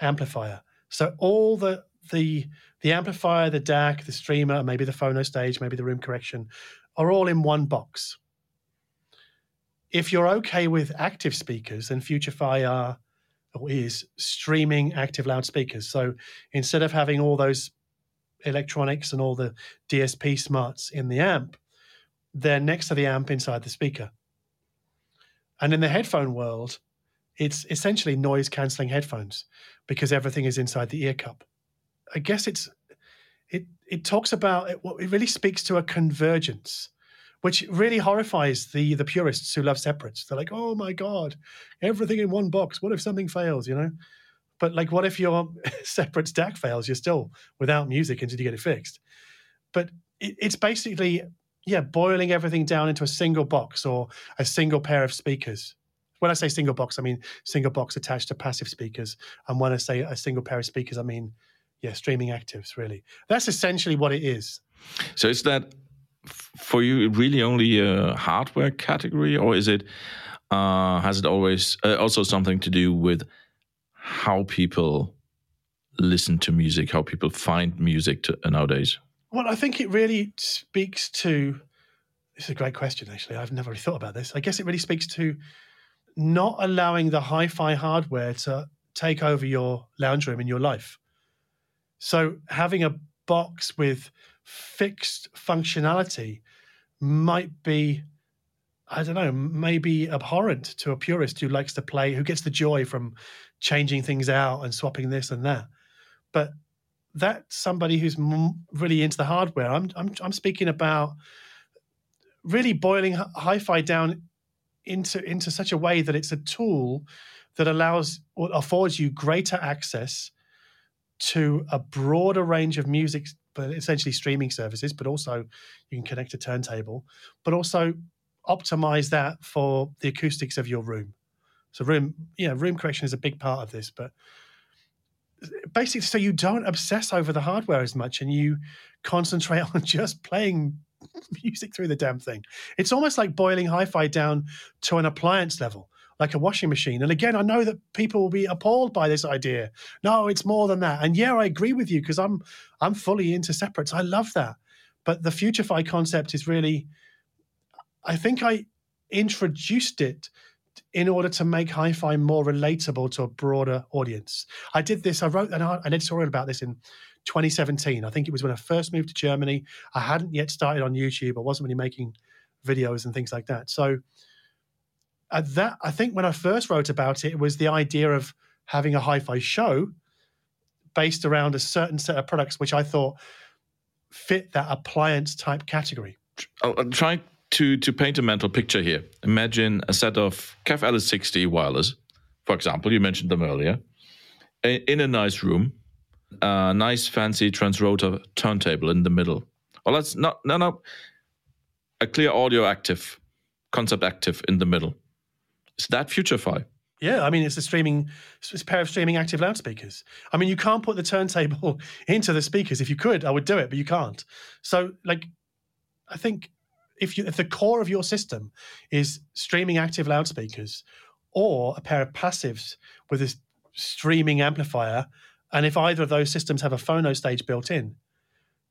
amplifier. So all the the the amplifier, the DAC, the streamer, maybe the phono stage, maybe the room correction, are all in one box. If you're okay with active speakers, then FutureFi are is streaming active loudspeakers. So instead of having all those electronics and all the DSP smarts in the amp, they're next to the amp inside the speaker. And in the headphone world, it's essentially noise cancelling headphones because everything is inside the ear cup. I guess it's it it talks about it, it really speaks to a convergence which really horrifies the the purists who love separates. They're like oh my god everything in one box. What if something fails you know? But like what if your [laughs] separate DAC fails? You're still without music until you get it fixed. But it, it's basically yeah boiling everything down into a single box or a single pair of speakers when I say single box, I mean single box attached to passive speakers. And when I say a single pair of speakers, I mean yeah, streaming actives, really. That's essentially what it is. So is that for you really only a hardware category, or is it uh, has it always uh, also something to do with how people listen to music, how people find music to, uh, nowadays? Well, I think it really speaks to. This is a great question, actually. I've never really thought about this. I guess it really speaks to not allowing the hi-fi hardware to take over your lounge room in your life. So having a box with fixed functionality might be I don't know, maybe abhorrent to a purist who likes to play, who gets the joy from changing things out and swapping this and that. But that's somebody who's really into the hardware. I'm, I'm, I'm speaking about really boiling hi-fi down into into such a way that it's a tool that allows or affords you greater access to a broader range of music, but essentially streaming services, but also you can connect a turntable, but also optimize that for the acoustics of your room. So room, yeah, room correction is a big part of this, but basically so you don't obsess over the hardware as much and you concentrate [laughs] on just playing [laughs] music through the damn thing. It's almost like boiling hi-fi down to an appliance level, like a washing machine. And again, I know that people will be appalled by this idea. No, it's more than that. And yeah, I agree with you because I'm I'm fully into separates. I love that. But the FutureFi concept is really I think I introduced it in order to make hi-fi more relatable to a broader audience. I did this. I wrote an, an editorial about this in 2017. I think it was when I first moved to Germany. I hadn't yet started on YouTube. I wasn't really making videos and things like that. So at that, I think when I first wrote about it, it was the idea of having a hi-fi show based around a certain set of products, which I thought fit that appliance type category. I'll, try to to paint a mental picture here, imagine a set of KEF LS60 wireless, for example. You mentioned them earlier, in a nice room, a nice fancy transrotor turntable in the middle. Well, that's not no no, a Clearaudio active, concept active in the middle. Is that FutureFi? Yeah, I mean it's a streaming, it's a pair of streaming active loudspeakers. I mean you can't put the turntable [laughs] into the speakers. If you could, I would do it, but you can't. So like, I think if you if the core of your system is streaming active loudspeakers or a pair of passives with a streaming amplifier, and if either of those systems have a phono stage built in,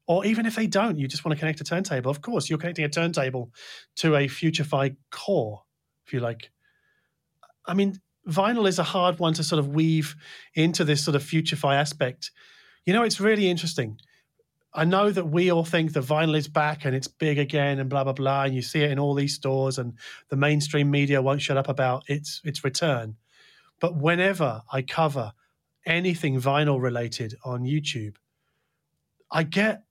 or even if they don't, you just want to connect a turntable. Of course, you're connecting a turntable to a FutureFi core, if you like. I mean, vinyl is a hard one to sort of weave into this sort of FutureFi aspect. You know, it's really interesting I know that we all think the vinyl is back and it's big again and blah blah blah, and you see it in all these stores, and the mainstream media won't shut up about its its return. But whenever I cover anything vinyl related on YouTube, I get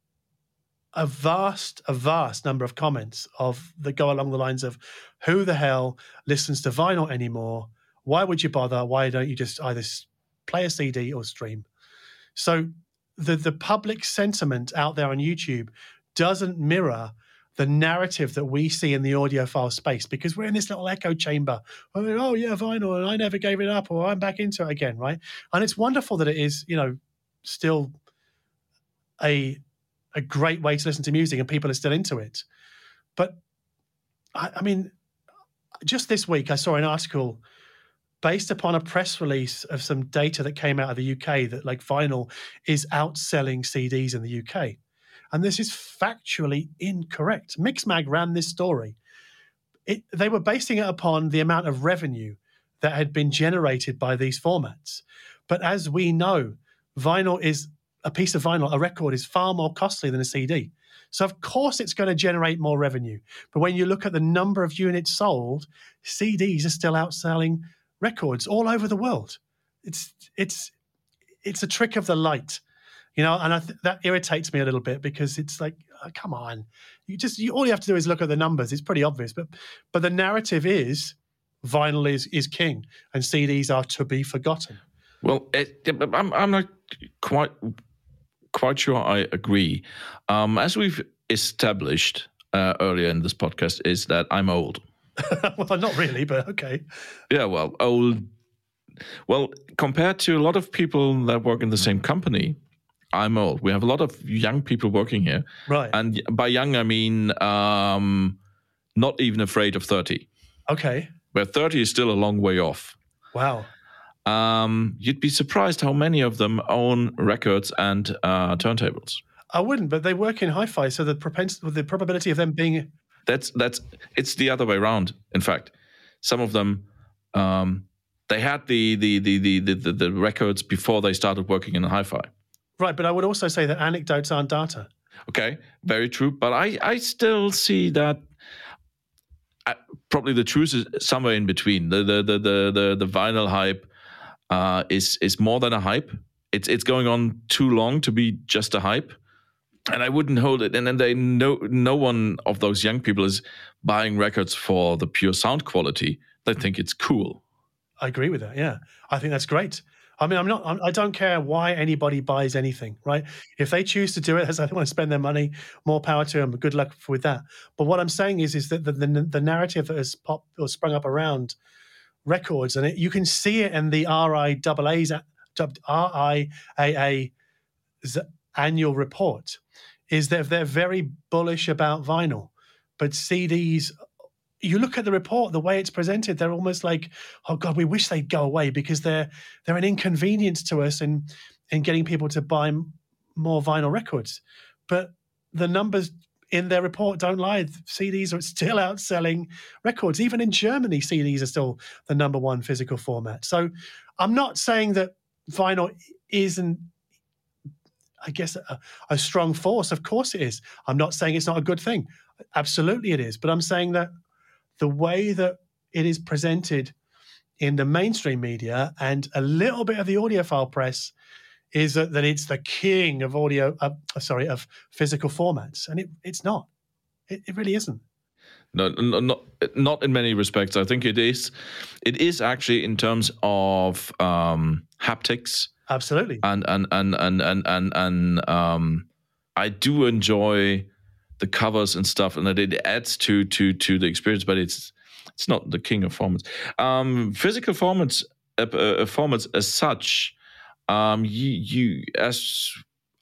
a vast, a vast number of comments of that go along the lines of, "Who the hell listens to vinyl anymore? Why would you bother? Why don't you just either play a CD or stream?" So the the public sentiment out there on YouTube doesn't mirror the narrative that we see in the audiophile space because we're in this little echo chamber. Oh, oh yeah, vinyl, and I never gave it up, or I'm back into it again, right? And it's wonderful that it is, you know, still a a great way to listen to music, and people are still into it. But I, I mean, just this week I saw an article based upon a press release of some data that came out of the UK that like vinyl is outselling CDs in the UK. And this is factually incorrect. Mixmag ran this story. It, they were basing it upon the amount of revenue that had been generated by these formats. But as we know, vinyl is a piece of vinyl, a record is far more costly than a CD. So, of course, it's going to generate more revenue. But when you look at the number of units sold, CDs are still outselling records all over the world. It's it's it's a trick of the light, you know, and th- that irritates me a little bit because it's like, oh, come on, you just you, all you have to do is look at the numbers. It's pretty obvious, but but the narrative is vinyl is is king and CDs are to be forgotten. Well, it, I'm I'm not quite quite sure I agree. Um, as we've established uh, earlier in this podcast, is that I'm old. [laughs] well, not really, but okay. Yeah, well, old. Well, compared to a lot of people that work in the same company, I'm old. We have a lot of young people working here. Right. And by young, I mean um, not even afraid of 30. Okay. Where 30 is still a long way off. Wow. Um, you'd be surprised how many of them own records and uh, turntables. I wouldn't, but they work in hi-fi, so the propensity, the probability of them being that's that's it's the other way around. In fact, some of them um, they had the the, the the the the records before they started working in hi-fi. Right, but I would also say that anecdotes aren't data. Okay, very true. But I I still see that. I, uh, probably the truth is somewhere in between. The the the the the, the vinyl hype uh, is is more than a hype. It's it's going on too long to be just a hype and I wouldn't hold it. And then they no no one of those young people is buying records for the pure sound quality. They think it's cool. I agree with that. Yeah, I think that's great. I mean, I'm not. I'm, I do not care why anybody buys anything, right? If they choose to do it as [laughs] they want to spend their money, more power to them. Good luck with that. But what I'm saying is, is that the the, the narrative that has popped or sprung up around records, and it, you can see it in the RIAA's uh, dubbed RIAA's annual report, is that they're very bullish about vinyl, but CDs. You look at the report, the way it's presented, they're almost like, "Oh God, we wish they'd go away because they're they're an inconvenience to us in in getting people to buy more vinyl records." But the numbers in their report don't lie. CDs are still [laughs] outselling records. Even in Germany, CDs are still the number one physical format. So I'm not saying that vinyl isn't, I guess, a, a strong force. Of course it is. I'm not saying it's not a good thing. Absolutely it is. But I'm saying that the way that it is presented in the mainstream media and a little bit of the audiophile press is that, that it's the king of audio, uh, sorry, of physical formats, and it, it's not. It, it really isn't. No, no, not not in many respects. I think it is. It is actually in terms of um, haptics. Absolutely. And and and and and and, and um, I do enjoy the covers and stuff, and that it adds to to to the experience. But it's it's not the king of formats. Um, physical formats, uh, uh, formats as such um, you, you as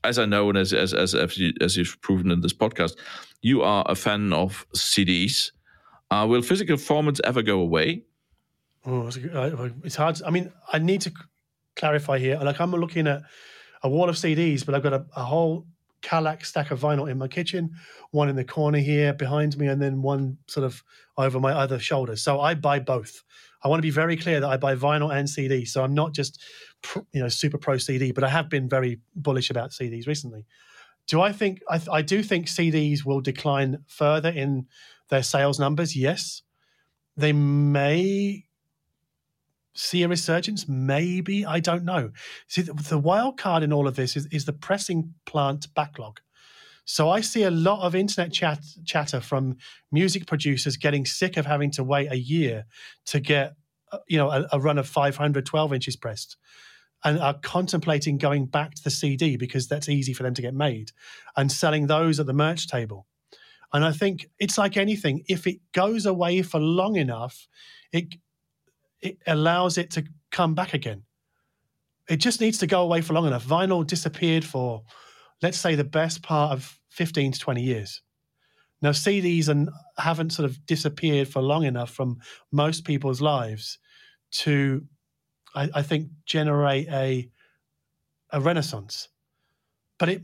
as I know and as as as as, you, as you've proven in this podcast, you are a fan of CDs. Uh, will physical formats ever go away? Oh, it's hard. I mean, I need to clarify here. Like, I'm looking at a wall of CDs, but I've got a, a whole Kallax stack of vinyl in my kitchen, one in the corner here behind me, and then one sort of over my other shoulder. So I buy both. I want to be very clear that I buy vinyl and CD. So I'm not just you know super pro CD, but I have been very bullish about CDs recently. Do I think I, I do think CDs will decline further in their sales numbers? Yes, they may see a resurgence. Maybe I don't know. See, the, the wild card in all of this is, is the pressing plant backlog. So I see a lot of internet chat, chatter from music producers getting sick of having to wait a year to get, uh, you know, a, a run of 512 inches pressed and are contemplating going back to the CD because that's easy for them to get made and selling those at the merch table. And I think it's like anything, if it goes away for long enough, it it allows it to come back again. It just needs to go away for long enough. Vinyl disappeared for, let's say, the best part of 15 to 20 years. Now, CDs and haven't sort of disappeared for long enough from most people's lives to I, I think, generate a a renaissance. But it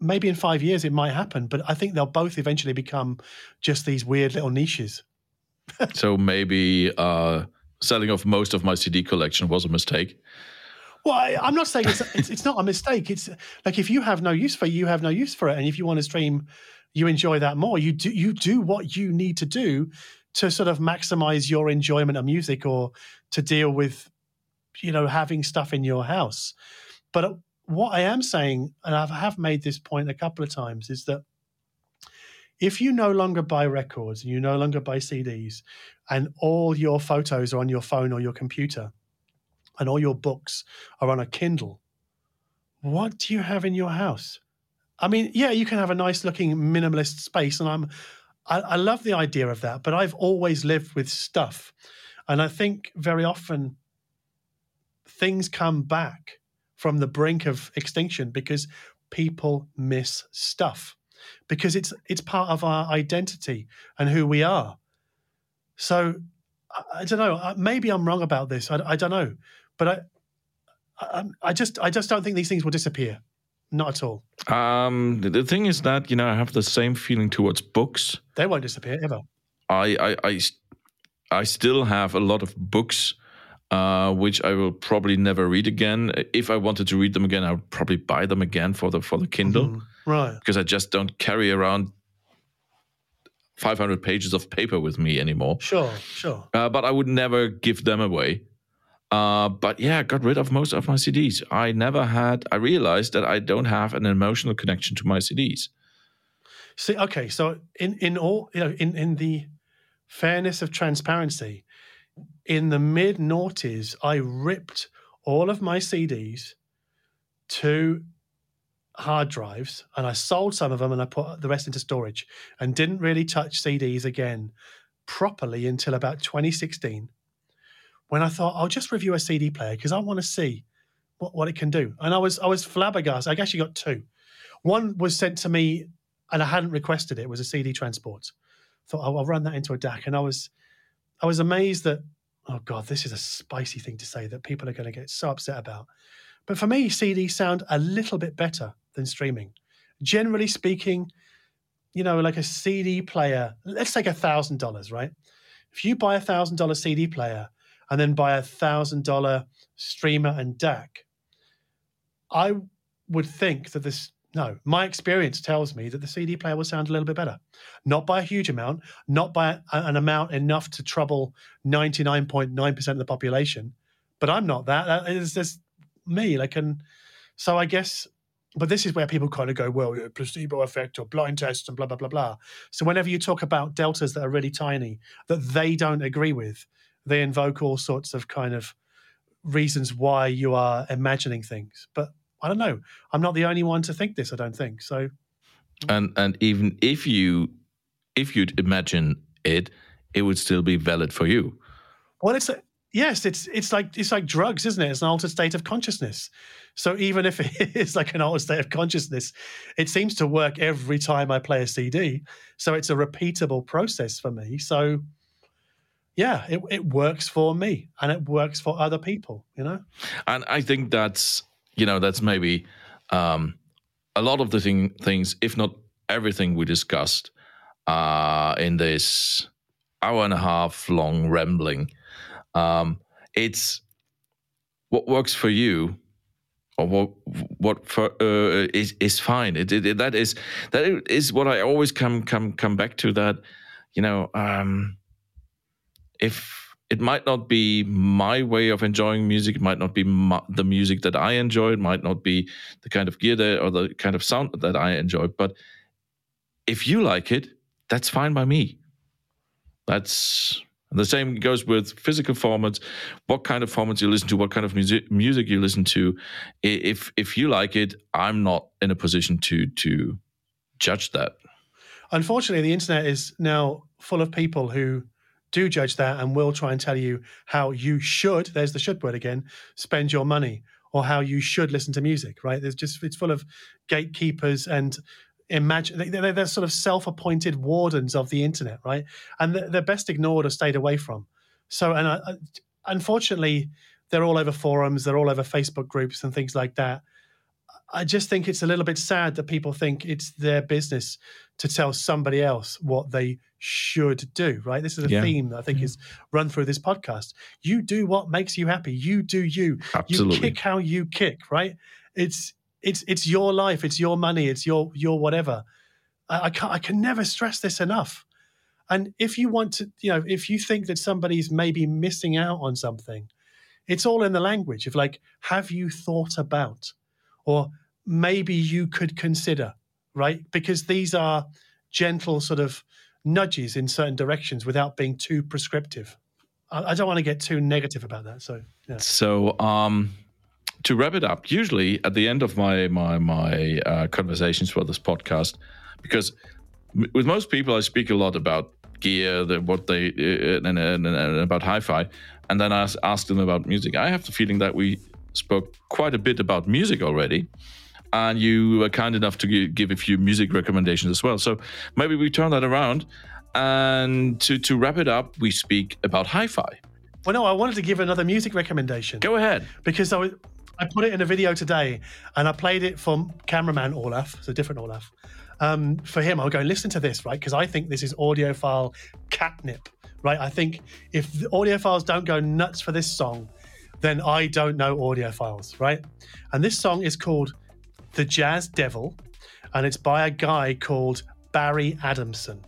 maybe in five years it might happen. But I think they'll both eventually become just these weird little niches. [laughs] so maybe uh, selling off most of my CD collection was a mistake. Well, I, am not saying it's, it's, it's not a mistake. It's like if you have no use for it, you have no use for it, and if you want to stream, you enjoy that more. You do you do what you need to do to sort of maximize your enjoyment of music or to deal with you know, having stuff in your house. But what I am saying, and I have made this point a couple of times, is that if you no longer buy records and you no longer buy CDs, and all your photos are on your phone or your computer, and all your books are on a Kindle, what do you have in your house? I mean, yeah, you can have a nice looking minimalist space, and I'm, I, I love the idea of that. But I've always lived with stuff, and I think very often things come back from the brink of extinction because people miss stuff because it's it's part of our identity and who we are. So i, I don't know maybe i'm wrong about this i, I don't know but I, I, I just i just don't think these things will disappear not at all. Um the thing is that you know i have the same feeling towards books. They won't disappear ever. I i i, I still have a lot of books uh, which I will probably never read again. If I wanted to read them again, I would probably buy them again for the for the Kindle, mm-hmm. Right? Because I just don't carry around 500 pages of paper with me anymore. Sure, sure. Uh, but I would never give them away. Uh, but yeah, I got rid of most of my CDs. I never had. I realized that I don't have an emotional connection to my CDs. See, okay, so in in all you know, in in the fairness of transparency, in the mid noughties, I ripped all of my CDs to hard drives and I sold some of them and I put the rest into storage and didn't really touch CDs again properly until about 2016 when I thought I'll just review a CD player because I want to see what, what it can do. And I was I was flabbergasted. I you got two. One was sent to me, and I hadn't requested it. It was a CD transport. Thought I'll, I'll run that into a DAC, and I was I was amazed that oh god, this is a spicy thing to say that people are going to get so upset about. But for me, CDs sound a little bit better than streaming. Generally speaking, you know, like a CD player. Let's take a thousand dollars, right? If you buy a thousand dollar CD player and then buy a thousand dollar streamer and DAC, I would think that this no, my experience tells me that the CD player will sound a little bit better. Not by a huge amount, not by an amount enough to trouble 99.9% of the population, but I'm not that. That is just me. Like, and so I guess, but this is where people kind of go, well, placebo effect or blind tests and blah, blah, blah, blah. So whenever you talk about deltas that are really tiny, that they don't agree with, they invoke all sorts of kind of reasons why you are imagining things. But I don't know. I'm not the only one to think this. I don't think so. And and even if you if you'd imagine it, it would still be valid for you. Well, it's yes, it's it's like it's like drugs, isn't it? It's an altered state of consciousness. So even if [laughs] it is like an altered state of consciousness, it seems to work every time I play a CD. So it's a repeatable process for me. So yeah, it, it works for me and it works for other people, you know? And I think that's you know that's maybe um, a lot of the thing, things, if not everything we discussed uh, in this hour and a half long rambling. Um, it's what works for you or what what for uh, is is fine. It, it, that is that is what I always come come come back to. That you know, um, if it might not be my way of enjoying music. It might not be my, the music that I enjoy. It might not be the kind of gear that, or the kind of sound that I enjoy. But if you like it, that's fine by me. That's the same goes with physical formats. What kind of formats you listen to, what kind of music music you listen to. If if you like it, I'm not in a position to to judge that. Unfortunately, the internet is now full of people who do judge that and will try and tell you how you should, there's the should word again, spend your money or how you should listen to music, right? There's just, it's full of gatekeepers and imagine they're, they're sort of self-appointed wardens of the internet, right? And they're best ignored or stayed away from. So, and uh, unfortunately, they're all over forums, they're all over Facebook groups and things like that. I just think it's a little bit sad that people think it's their business to tell somebody else what they should do, right? This is a yeah. theme that I think yeah. is run through this podcast. You do what makes you happy. You do you. Absolutely. You kick how you kick, right? It's it's it's your life, it's your money, it's your your whatever. I, I can I can never stress this enough. And if you want to, you know, if you think that somebody's maybe missing out on something, it's all in the language of like, have you thought about? Or maybe you could consider, right? Because these are gentle sort of nudges in certain directions without being too prescriptive. I, I don't want to get too negative about that. So, yeah. So, um, to wrap it up, usually at the end of my my my uh, conversations for this podcast, because with most people I speak a lot about gear, the, what they uh, and, and, and, about hi-fi, and then I ask them about music. I have the feeling that we spoke quite a bit about music already and you were kind enough to give a few music recommendations as well. So maybe we turn that around, and to to wrap it up, we speak about hi-fi. Well, no, I wanted to give another music recommendation. Go ahead, because I was, I put it in a video today, and I played it for cameraman Olaf, so different Olaf. Um, for him, I'll go listen to this, right? Because I think this is audiophile catnip, right? I think if the audiophiles don't go nuts for this song, then I don't know audiophiles, right? And this song is called the Jazz Devil, and it's by a guy called Barry Adamson,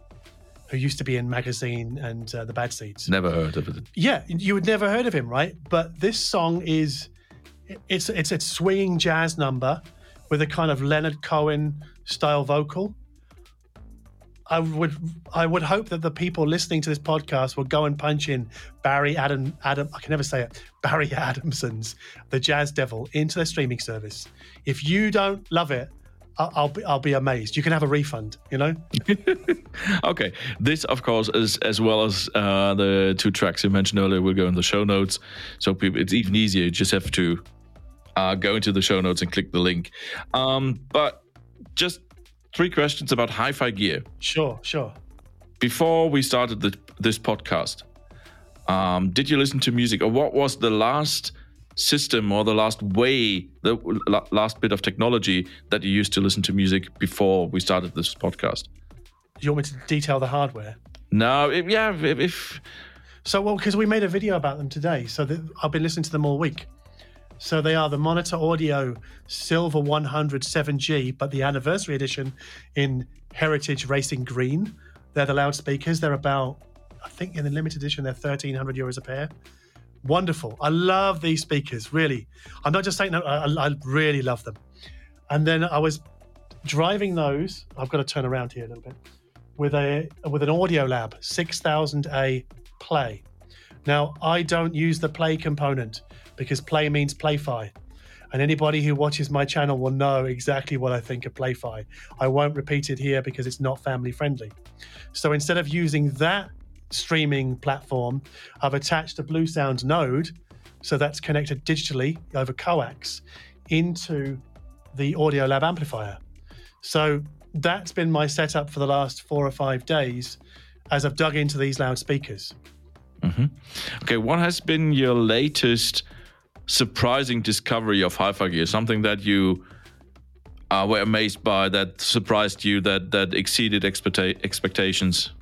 who used to be in Magazine and uh, the Bad Seeds. Never heard of it. Yeah, you would never heard of him, right? But this song is it's it's a swinging jazz number with a kind of Leonard Cohen style vocal. I would I would hope that the people listening to this podcast will go and punch in Barry Adam Adam I can never say it Barry [laughs] Adamson's The Jazz Devil into their streaming service. If you don't love it, I'll be I'll be amazed. You can have a refund, you know. [laughs] okay, this of course is as well as uh, the two tracks you mentioned earlier will go in the show notes, so people, it's even easier. You just have to uh, go into the show notes and click the link. Um, but just three questions about hi-fi gear. Sure, sure. Before we started the, this podcast, um, did you listen to music, or what was the last system or the last way, the last bit of technology that you used to listen to music before we started this podcast? Do you want me to detail the hardware? No, if, yeah, if, if so, well, because we made a video about them today, so I've been listening to them all week. So they are the Monitor Audio Silver 100 7G, but the anniversary edition in Heritage Racing Green. They're the loudspeakers. They're about, I think, in the limited edition, they're 1,300 euros a pair. Wonderful. I love these speakers, really. I'm not just saying that, I, I really love them. And then I was driving those. I've got to turn around here a little bit with a with an Audiolab 6000A Play. Now, I don't use the Play component because Play means Playfi. And anybody who watches my channel will know exactly what I think of Playfi. I won't repeat it here because it's not family friendly. So instead of using that streaming platform, I've attached a Blue Bluesound node. So that's connected digitally over coax into the Audiolab amplifier. So that's been my setup for the last four or five days as I've dug into these loudspeakers. Mm-hmm. Okay, what has been your latest surprising discovery of hi-fi gear? Something that you uh, were amazed by, that surprised you, that that exceeded expecta- expectations?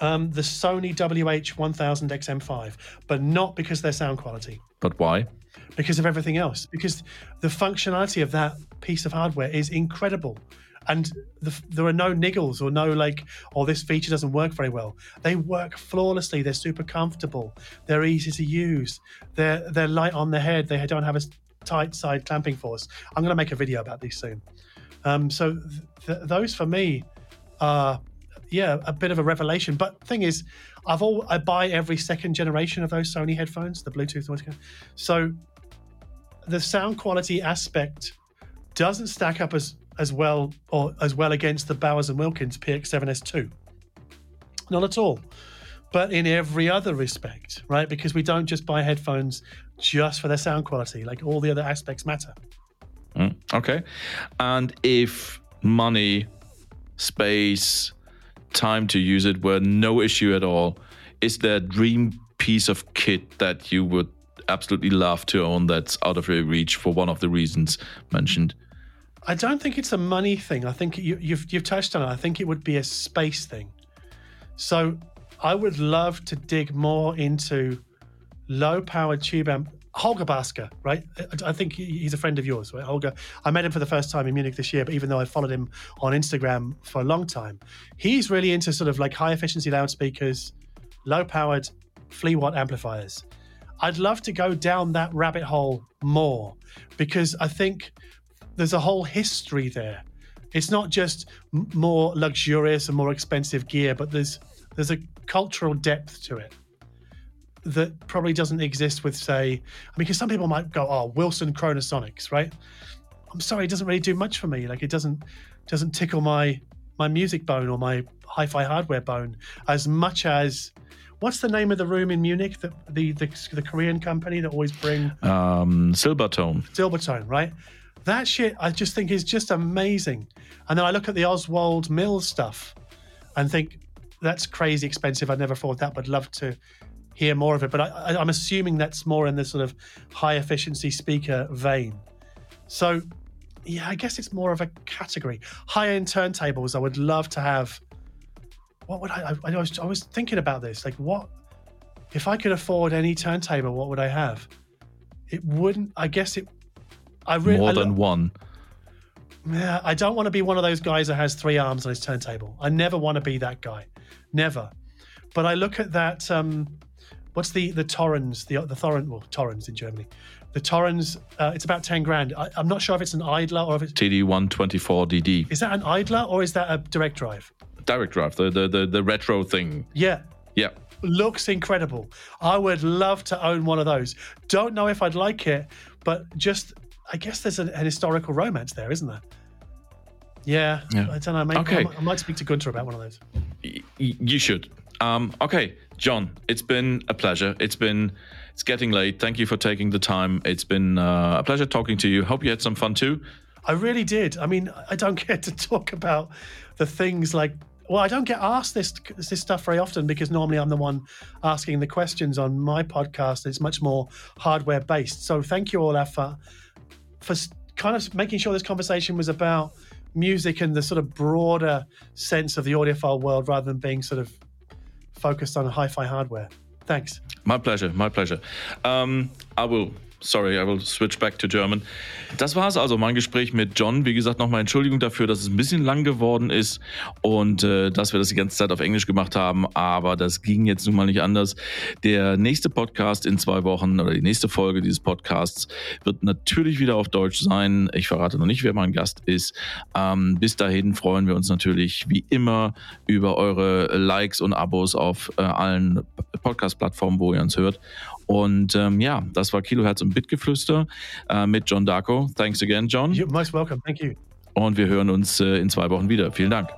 Um, the Sony WH1000 XM5, but not because their sound quality. But why? Because of everything else. Because the functionality of that piece of hardware is incredible and the, there are no niggles or no like oh this feature doesn't work very well. They work flawlessly. They're super comfortable. They're easy to use. They're they're light on the head. They don't have a tight side clamping force. I'm going to make a video about these soon. Um, so th- th- those for me are yeah a bit of a revelation. But thing is i've all i buy every second generation of those sony headphones the bluetooth ones so the sound quality aspect doesn't stack up as as well or as well against the Bowers and Wilkins PX7S2. Not at all. But in every other respect, right? Because we don't just buy headphones just for their sound quality, like all the other aspects matter. Mm, okay. And if money, space, time to use it were no issue at all, is there a dream piece of kit that you would absolutely love to own that's out of your reach for one of the reasons mentioned? I don't think it's a money thing. I think you, you've you've touched on it. I think it would be a space thing. So I would love to dig more into low powered tube amp. Holger Barske, right? I think he's a friend of yours, right? Holger. I met him for the first time in Munich this year, but even though I followed him on Instagram for a long time, he's really into sort of like high efficiency loudspeakers, low powered flea watt amplifiers. I'd love to go down that rabbit hole more because I think there's a whole history there. It's not just m- more luxurious and more expensive gear, but there's there's a cultural depth to it that probably doesn't exist with, say, I mean, because some people might go, "Oh, Wilson Chronosonics," right? I'm sorry, it doesn't really do much for me. Like, it doesn't doesn't tickle my my music bone or my hi-fi hardware bone as much as what's the name of the room in Munich? The the the, the Korean company that always bring um, Silbatone. Silbatone, right? That shit, I just think is just amazing. And then I look at the Oswalds Mill stuff and think that's crazy expensive. I never thought that, but love to hear more of it. But I, am assuming that's more in the sort of high efficiency speaker vein. So, yeah, I guess it's more of a category. High end turntables, I would love to have. What would I, I, I, was, I was thinking about this. Like, what if I could afford any turntable? What would I have? It wouldn't. I guess it I re- more I than one. Yeah, I don't want to be one of those guys that has three arms on his turntable. I never want to be that guy, never. But I look at that. Um, what's the the Thorens? The the Thorin, well, Thorens in Germany. The Torrens. uh, it's about ten grand. I, am not sure if it's an idler or if it's TD124DD. Is that an idler or is that a direct drive? Direct drive, the the the, the retro thing. Yeah. Yeah looks incredible. I would love to own one of those. Don't know if I'd like it, but just I guess there's an, an historical romance there, isn't there? Yeah, yeah. I don't know. Maybe okay. I, I, might speak to Gunter about one of those. Y- you should. Um, okay, John, it's been a pleasure. It's been it's getting late. Thank you for taking the time. It's been uh, a pleasure talking to you. Hope you had some fun too. I really did. I mean, I don't [laughs] get to talk about the things like well, I don't get asked this this stuff very often because normally I'm the one asking the questions on my podcast. It's much more hardware based. So thank you, all for for kind of making sure this conversation was about music and the sort of broader sense of the audiophile world rather than being sort of focused on hi-fi hardware. Thanks. My pleasure. My pleasure. Um, I will Sorry, I will switch back to German. Das war es also, mein Gespräch mit John. Wie gesagt, nochmal Entschuldigung dafür, dass es ein bisschen lang geworden ist und äh, dass wir das die ganze Zeit auf Englisch gemacht haben. Aber das ging jetzt nun mal nicht anders. Der nächste Podcast in zwei Wochen oder die nächste Folge dieses Podcasts wird natürlich wieder auf Deutsch sein. Ich verrate noch nicht, wer mein Gast ist. Ähm, bis dahin freuen wir uns natürlich wie immer über eure Likes und Abos auf äh, allen Podcast-Plattformen, wo ihr uns hört. Und ähm, ja, das war Kilohertz und Bitgeflüster äh, mit John Darko. Thanks again, John. You're most welcome. Thank you. Und wir hören uns äh, in zwei Wochen wieder. Vielen Dank.